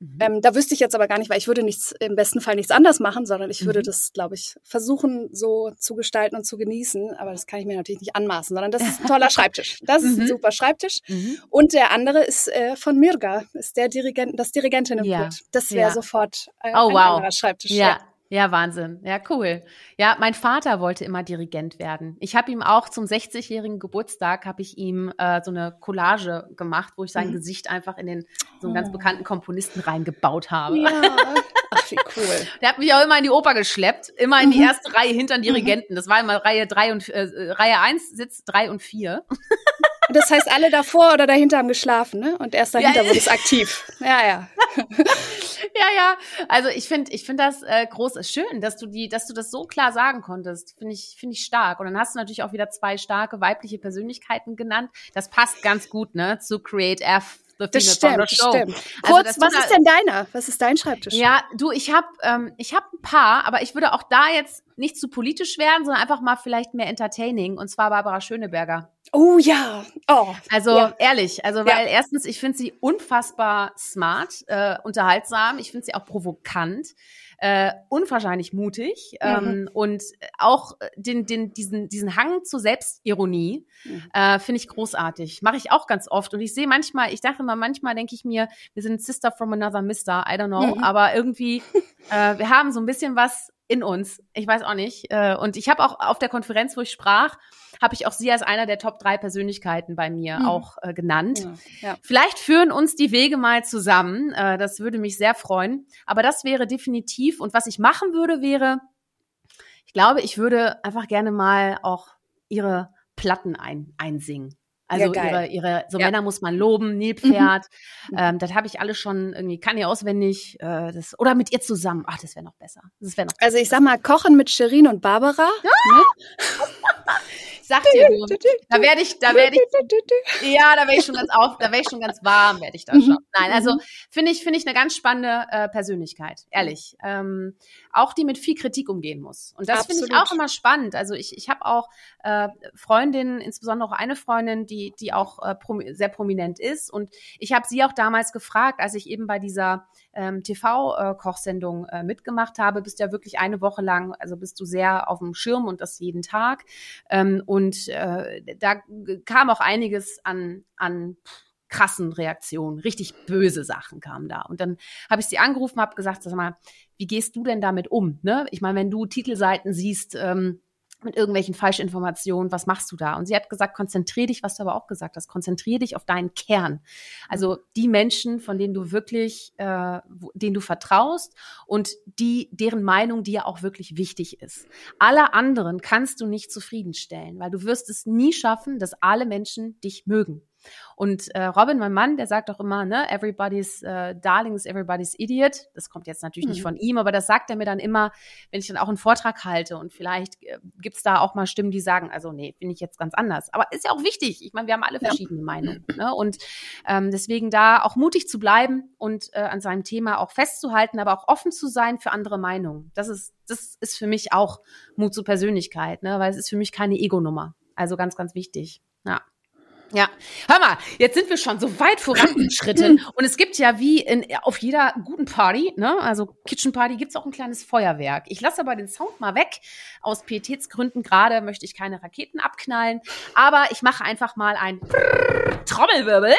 Mhm. Ähm, da wüsste ich jetzt aber gar nicht, weil ich würde nichts, im besten Fall nichts anders machen, sondern ich würde mhm. das, glaube ich, versuchen, so zu gestalten und zu genießen. Aber das kann ich mir natürlich nicht anmaßen, sondern das ist ein toller Schreibtisch. Das ist ein mhm. super Schreibtisch. Mhm. Und der andere ist äh, von Mirga, ist der Dirigent, das Dirigentinnenpult. Ja. Das wäre ja. sofort äh, oh, ein wow. anderer Schreibtisch. Ja. Ja. Wahnsinn. Ja, cool. Ja, mein Vater wollte immer Dirigent werden. Ich habe ihm auch zum 60-jährigen Geburtstag habe ich ihm äh, so eine Collage gemacht, wo ich sein mhm. Gesicht einfach in den so einen ganz oh. bekannten Komponisten reingebaut habe. Ja. Ach, wie cool. Der hat mich auch immer in die Oper geschleppt, immer in die mhm. erste Reihe hinter den mhm. Dirigenten. Das war immer Reihe drei und äh, Reihe eins Sitz drei und vier. Das heißt, alle davor oder dahinter haben geschlafen, ne? Und erst dahinter ja, wurde es aktiv. Ja, ja. ja, ja. Also ich finde, ich finde das äh, groß, schön, dass du die, dass du das so klar sagen konntest. Finde ich, finde ich stark. Und dann hast du natürlich auch wieder zwei starke weibliche Persönlichkeiten genannt. Das passt ganz gut, ne? Zu Create F das stimmt, stimmt. Also, Kurz, was ist denn deiner? Was ist dein Schreibtisch? Ja, du, ich habe ähm, ich hab ein paar, aber ich würde auch da jetzt nicht zu politisch werden, sondern einfach mal vielleicht mehr entertaining. Und zwar Barbara Schöneberger. Oh ja. Oh. Also ja. ehrlich, also weil ja. erstens, ich finde sie unfassbar smart, äh, unterhaltsam. Ich finde sie auch provokant äh, unwahrscheinlich mutig mhm. ähm, und auch den, den, diesen, diesen Hang zur Selbstironie mhm. äh, finde ich großartig. Mache ich auch ganz oft und ich sehe manchmal, ich dachte mal, manchmal denke ich mir, wir sind Sister from another Mister, I don't know, mhm. aber irgendwie, äh, wir haben so ein bisschen was in uns. Ich weiß auch nicht. Äh, und ich habe auch auf der Konferenz, wo ich sprach, habe ich auch sie als einer der Top drei Persönlichkeiten bei mir mhm. auch äh, genannt. Ja, ja. Vielleicht führen uns die Wege mal zusammen. Äh, das würde mich sehr freuen. Aber das wäre definitiv. Und was ich machen würde, wäre, ich glaube, ich würde einfach gerne mal auch ihre Platten ein, einsingen. Also ja, ihre, ihre, so ja. Männer muss man loben, Nilpferd. Mhm. Ähm, das habe ich alles schon irgendwie, kann ich auswendig. Äh, das, oder mit ihr zusammen. Ach, das wäre noch besser. Das wäre noch. Also ich sag mal, Kochen mit Sherin und Barbara. Ah! Ne? sag dir, du, da werde ich, da werde ich, ja, da werde ich schon ganz auf, da werde ich schon ganz warm, werde ich da schon. Nein, also mhm. finde ich, finde ich eine ganz spannende äh, Persönlichkeit, ehrlich. Ähm, auch die mit viel Kritik umgehen muss. Und das finde ich auch immer spannend. Also ich, ich habe auch äh, Freundinnen, insbesondere auch eine Freundin, die, die auch äh, prom sehr prominent ist. Und ich habe sie auch damals gefragt, als ich eben bei dieser ähm, TV-Kochsendung äh, mitgemacht habe, bist ja wirklich eine Woche lang, also bist du sehr auf dem Schirm und das jeden Tag. Ähm, und äh, da kam auch einiges an, an krassen Reaktionen, richtig böse Sachen kamen da. Und dann habe ich sie angerufen, habe gesagt, sag mal, wie gehst du denn damit um? Ne? Ich meine, wenn du Titelseiten siehst, ähm, mit irgendwelchen Falschinformationen, was machst du da? Und sie hat gesagt, konzentrier dich, was du aber auch gesagt hast, konzentrier dich auf deinen Kern. Also die Menschen, von denen du wirklich, äh, denen du vertraust und die, deren Meinung dir auch wirklich wichtig ist. Alle anderen kannst du nicht zufriedenstellen, weil du wirst es nie schaffen, dass alle Menschen dich mögen. Und äh, Robin, mein Mann, der sagt auch immer, ne, everybody's äh, darling is everybody's idiot. Das kommt jetzt natürlich mhm. nicht von ihm, aber das sagt er mir dann immer, wenn ich dann auch einen Vortrag halte. Und vielleicht äh, gibt's da auch mal Stimmen, die sagen, also nee, finde ich jetzt ganz anders. Aber ist ja auch wichtig. Ich meine, wir haben alle verschiedene ja. Meinungen. Ne? Und ähm, deswegen da auch mutig zu bleiben und äh, an seinem Thema auch festzuhalten, aber auch offen zu sein für andere Meinungen. Das ist, das ist für mich auch Mut zur Persönlichkeit, ne? weil es ist für mich keine Ego-Nummer. Also ganz, ganz wichtig. Ja. Ja, hör mal, jetzt sind wir schon so weit vorangeschritten und es gibt ja wie in, auf jeder guten Party, ne, also Kitchen Party, gibt's auch ein kleines Feuerwerk. Ich lasse aber den Sound mal weg. Aus Pietätsgründen gerade möchte ich keine Raketen abknallen, aber ich mache einfach mal ein Trommelwirbel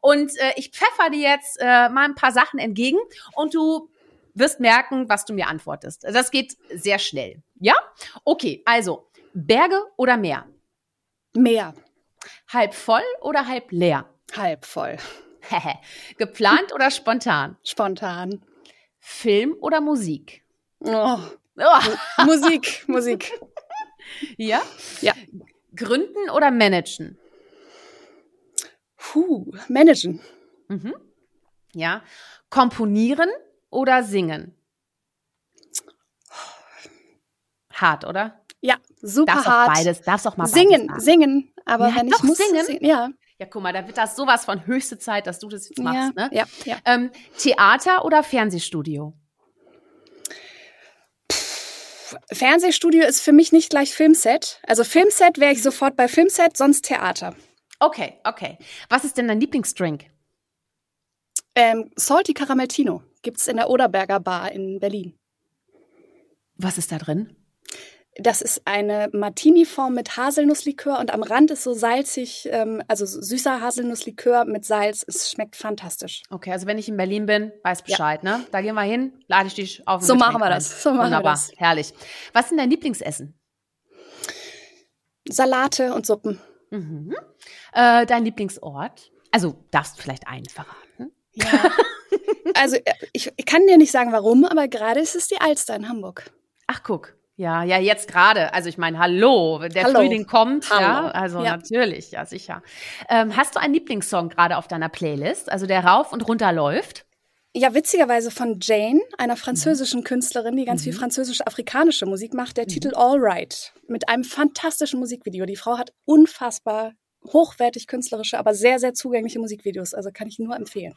und äh, ich pfeffer dir jetzt äh, mal ein paar Sachen entgegen und du wirst merken, was du mir antwortest. Das geht sehr schnell. Ja? Okay, also Berge oder Meer? Meer. Halb voll oder halb leer? Halb voll. Geplant oder spontan? Spontan. Film oder Musik? Oh. Oh. Musik, Musik. Ja? Ja. Gründen oder managen? Puh, managen. Mhm. Ja. Komponieren oder singen? Hart, oder? Ja, super Darfst hart. auch beides, darfst auch mal singen, singen. Aber Ja, wenn ich muss singen? sing- ja, Ja, guck mal, da wird das sowas von höchste Zeit, dass du das jetzt ja, machst, ne? ja, ja. Ähm, Theater oder Fernsehstudio? Fernsehstudio ist für mich nicht gleich Filmset. Also Filmset wäre ich sofort bei Filmset, sonst Theater. Okay, okay. Was ist denn dein Lieblingsdrink? Ähm, Salty Carameltino gibt's in der Oderberger Bar in Berlin. Was ist da drin? Das ist eine Martini-Form mit Haselnusslikör und am Rand ist so salzig, ähm, also so süßer Haselnusslikör mit Salz. Es schmeckt fantastisch. Okay, also wenn ich in Berlin bin, weiß Bescheid, ne? Da gehen wir hin, lade ich dich auf. So machen wir das, so machen wir Wunderbar, das. herrlich. Was ist denn dein Lieblingsessen? Salate und Suppen. Mhm. Äh, dein Lieblingsort? Also darfst du vielleicht einen verraten? Ja. also äh, ich, ich kann dir nicht sagen, warum, aber gerade ist es die Alster in Hamburg. Ach, guck. Ja, ja, jetzt gerade. Also ich meine, hallo, der Hallo. Frühling kommt, ja, Hallo. also Ja. natürlich, ja sicher. Ähm, hast du einen Lieblingssong gerade auf deiner Playlist, also der rauf und runter läuft? Ja, witzigerweise von Jane, einer französischen Künstlerin, die ganz viel französisch-afrikanische Musik macht, der Titel All Right. Mit einem fantastischen Musikvideo. Die Frau hat unfassbar hochwertig künstlerische, aber sehr, sehr zugängliche Musikvideos. Also kann ich nur empfehlen.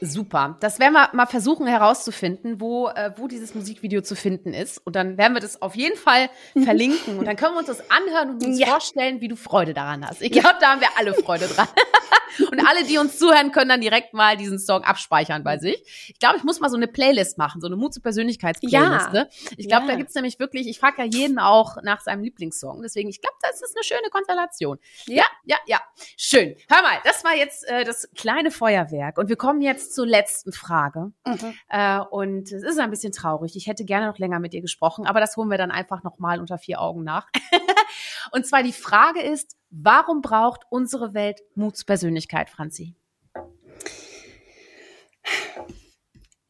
Super. Das werden wir mal versuchen herauszufinden, wo, äh, wo dieses Musikvideo zu finden ist. Und dann werden wir das auf jeden Fall verlinken. Und dann können wir uns das anhören und uns Ja. vorstellen, wie du Freude daran hast. Ich glaube, da haben wir alle Freude dran. und alle, die uns zuhören, können dann direkt mal diesen Song abspeichern bei sich. Ich glaube, ich muss mal so eine Playlist machen, so eine Mut zur Persönlichkeitsplaylist. Ja. Ich glaube, Ja. da gibt's nämlich wirklich, ich frage ja jeden auch nach seinem Lieblingssong. Deswegen, ich glaube, das ist eine schöne Konstellation. Ja, ja, ja. Schön. Hör mal, das war jetzt äh, das kleine Feuerwerk. Und wir kommen jetzt zur letzten Frage. Mhm. Äh, und es ist ein bisschen traurig. Ich hätte gerne noch länger mit dir gesprochen, aber das holen wir dann einfach nochmal unter vier Augen nach. und zwar die Frage ist, warum braucht unsere Welt Mutspersönlichkeit, Franzi?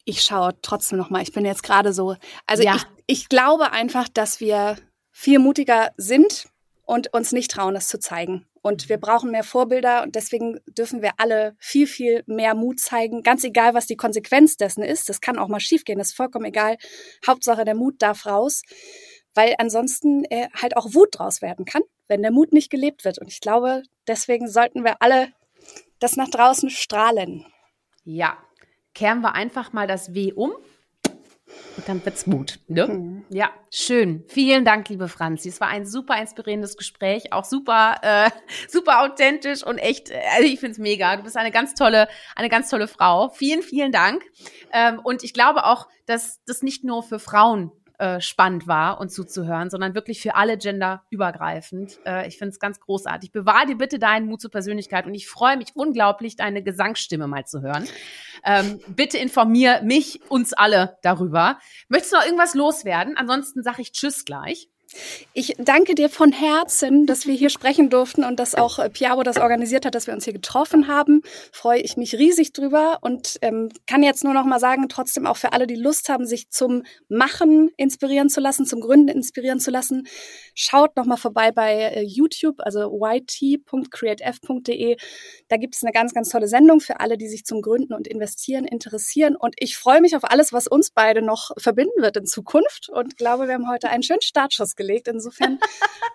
Ich schaue trotzdem noch mal. Ich bin jetzt gerade so. Also Ja. ich, ich glaube einfach, dass wir viel mutiger sind und uns nicht trauen, das zu zeigen. Und wir brauchen mehr Vorbilder und deswegen dürfen wir alle viel, viel mehr Mut zeigen. Ganz egal, was die Konsequenz dessen ist. Das kann auch mal schiefgehen, das ist vollkommen egal. Hauptsache, der Mut darf raus, weil ansonsten äh, halt auch Wut draus werden kann, wenn der Mut nicht gelebt wird. Und ich glaube, deswegen sollten wir alle das nach draußen strahlen. Ja, kehren wir einfach mal das W um. Und dann wird's Mut. Ne? Mhm. Ja, schön. Vielen Dank, liebe Franzi. Es war ein super inspirierendes Gespräch, auch super, äh, super authentisch und echt. Also ich find's mega. Du bist eine ganz tolle, eine ganz tolle Frau. Vielen, vielen Dank. Ähm, und ich glaube auch, dass das nicht nur für Frauen äh, spannend war und zuzuhören, sondern wirklich für alle Gender übergreifend. Äh, ich finde es ganz großartig. Bewahr dir bitte deinen Mut zur Persönlichkeit und ich freue mich unglaublich, deine Gesangsstimme mal zu hören. Ähm, bitte informier mich, uns alle darüber. Möchtest du noch irgendwas loswerden? Ansonsten sage ich Tschüss gleich. Ich danke dir von Herzen, dass wir hier sprechen durften und dass auch äh, Piaro das organisiert hat, dass wir uns hier getroffen haben. Freue ich mich riesig drüber und ähm, kann jetzt nur noch mal sagen, trotzdem auch für alle, die Lust haben, sich zum Machen inspirieren zu lassen, zum Gründen inspirieren zu lassen, schaut noch mal vorbei bei äh, YouTube, also yt.createf.de. Da gibt es eine ganz, ganz tolle Sendung für alle, die sich zum Gründen und Investieren interessieren. Und ich freue mich auf alles, was uns beide noch verbinden wird in Zukunft und glaube, wir haben heute einen schönen Startschuss gelegt. Insofern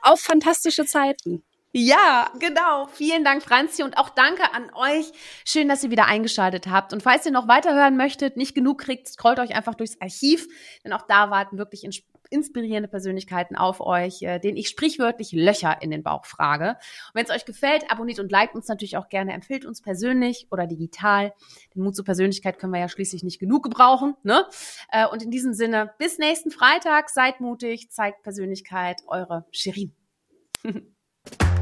auf fantastische Zeiten. Ja, genau. Vielen Dank, Franzi. Und auch danke an euch. Schön, dass ihr wieder eingeschaltet habt. Und falls ihr noch weiterhören möchtet, nicht genug kriegt, scrollt euch einfach durchs Archiv. Denn auch da warten wirklich ins- inspirierende Persönlichkeiten auf euch, äh, denen ich sprichwörtlich Löcher in den Bauch frage. Und wenn es euch gefällt, abonniert und liked uns natürlich auch gerne, empfiehlt uns persönlich oder digital. Den Mut zur Persönlichkeit können wir ja schließlich nicht genug gebrauchen. Ne? Äh, und in diesem Sinne, bis nächsten Freitag, seid mutig, zeigt Persönlichkeit, eure Shirin.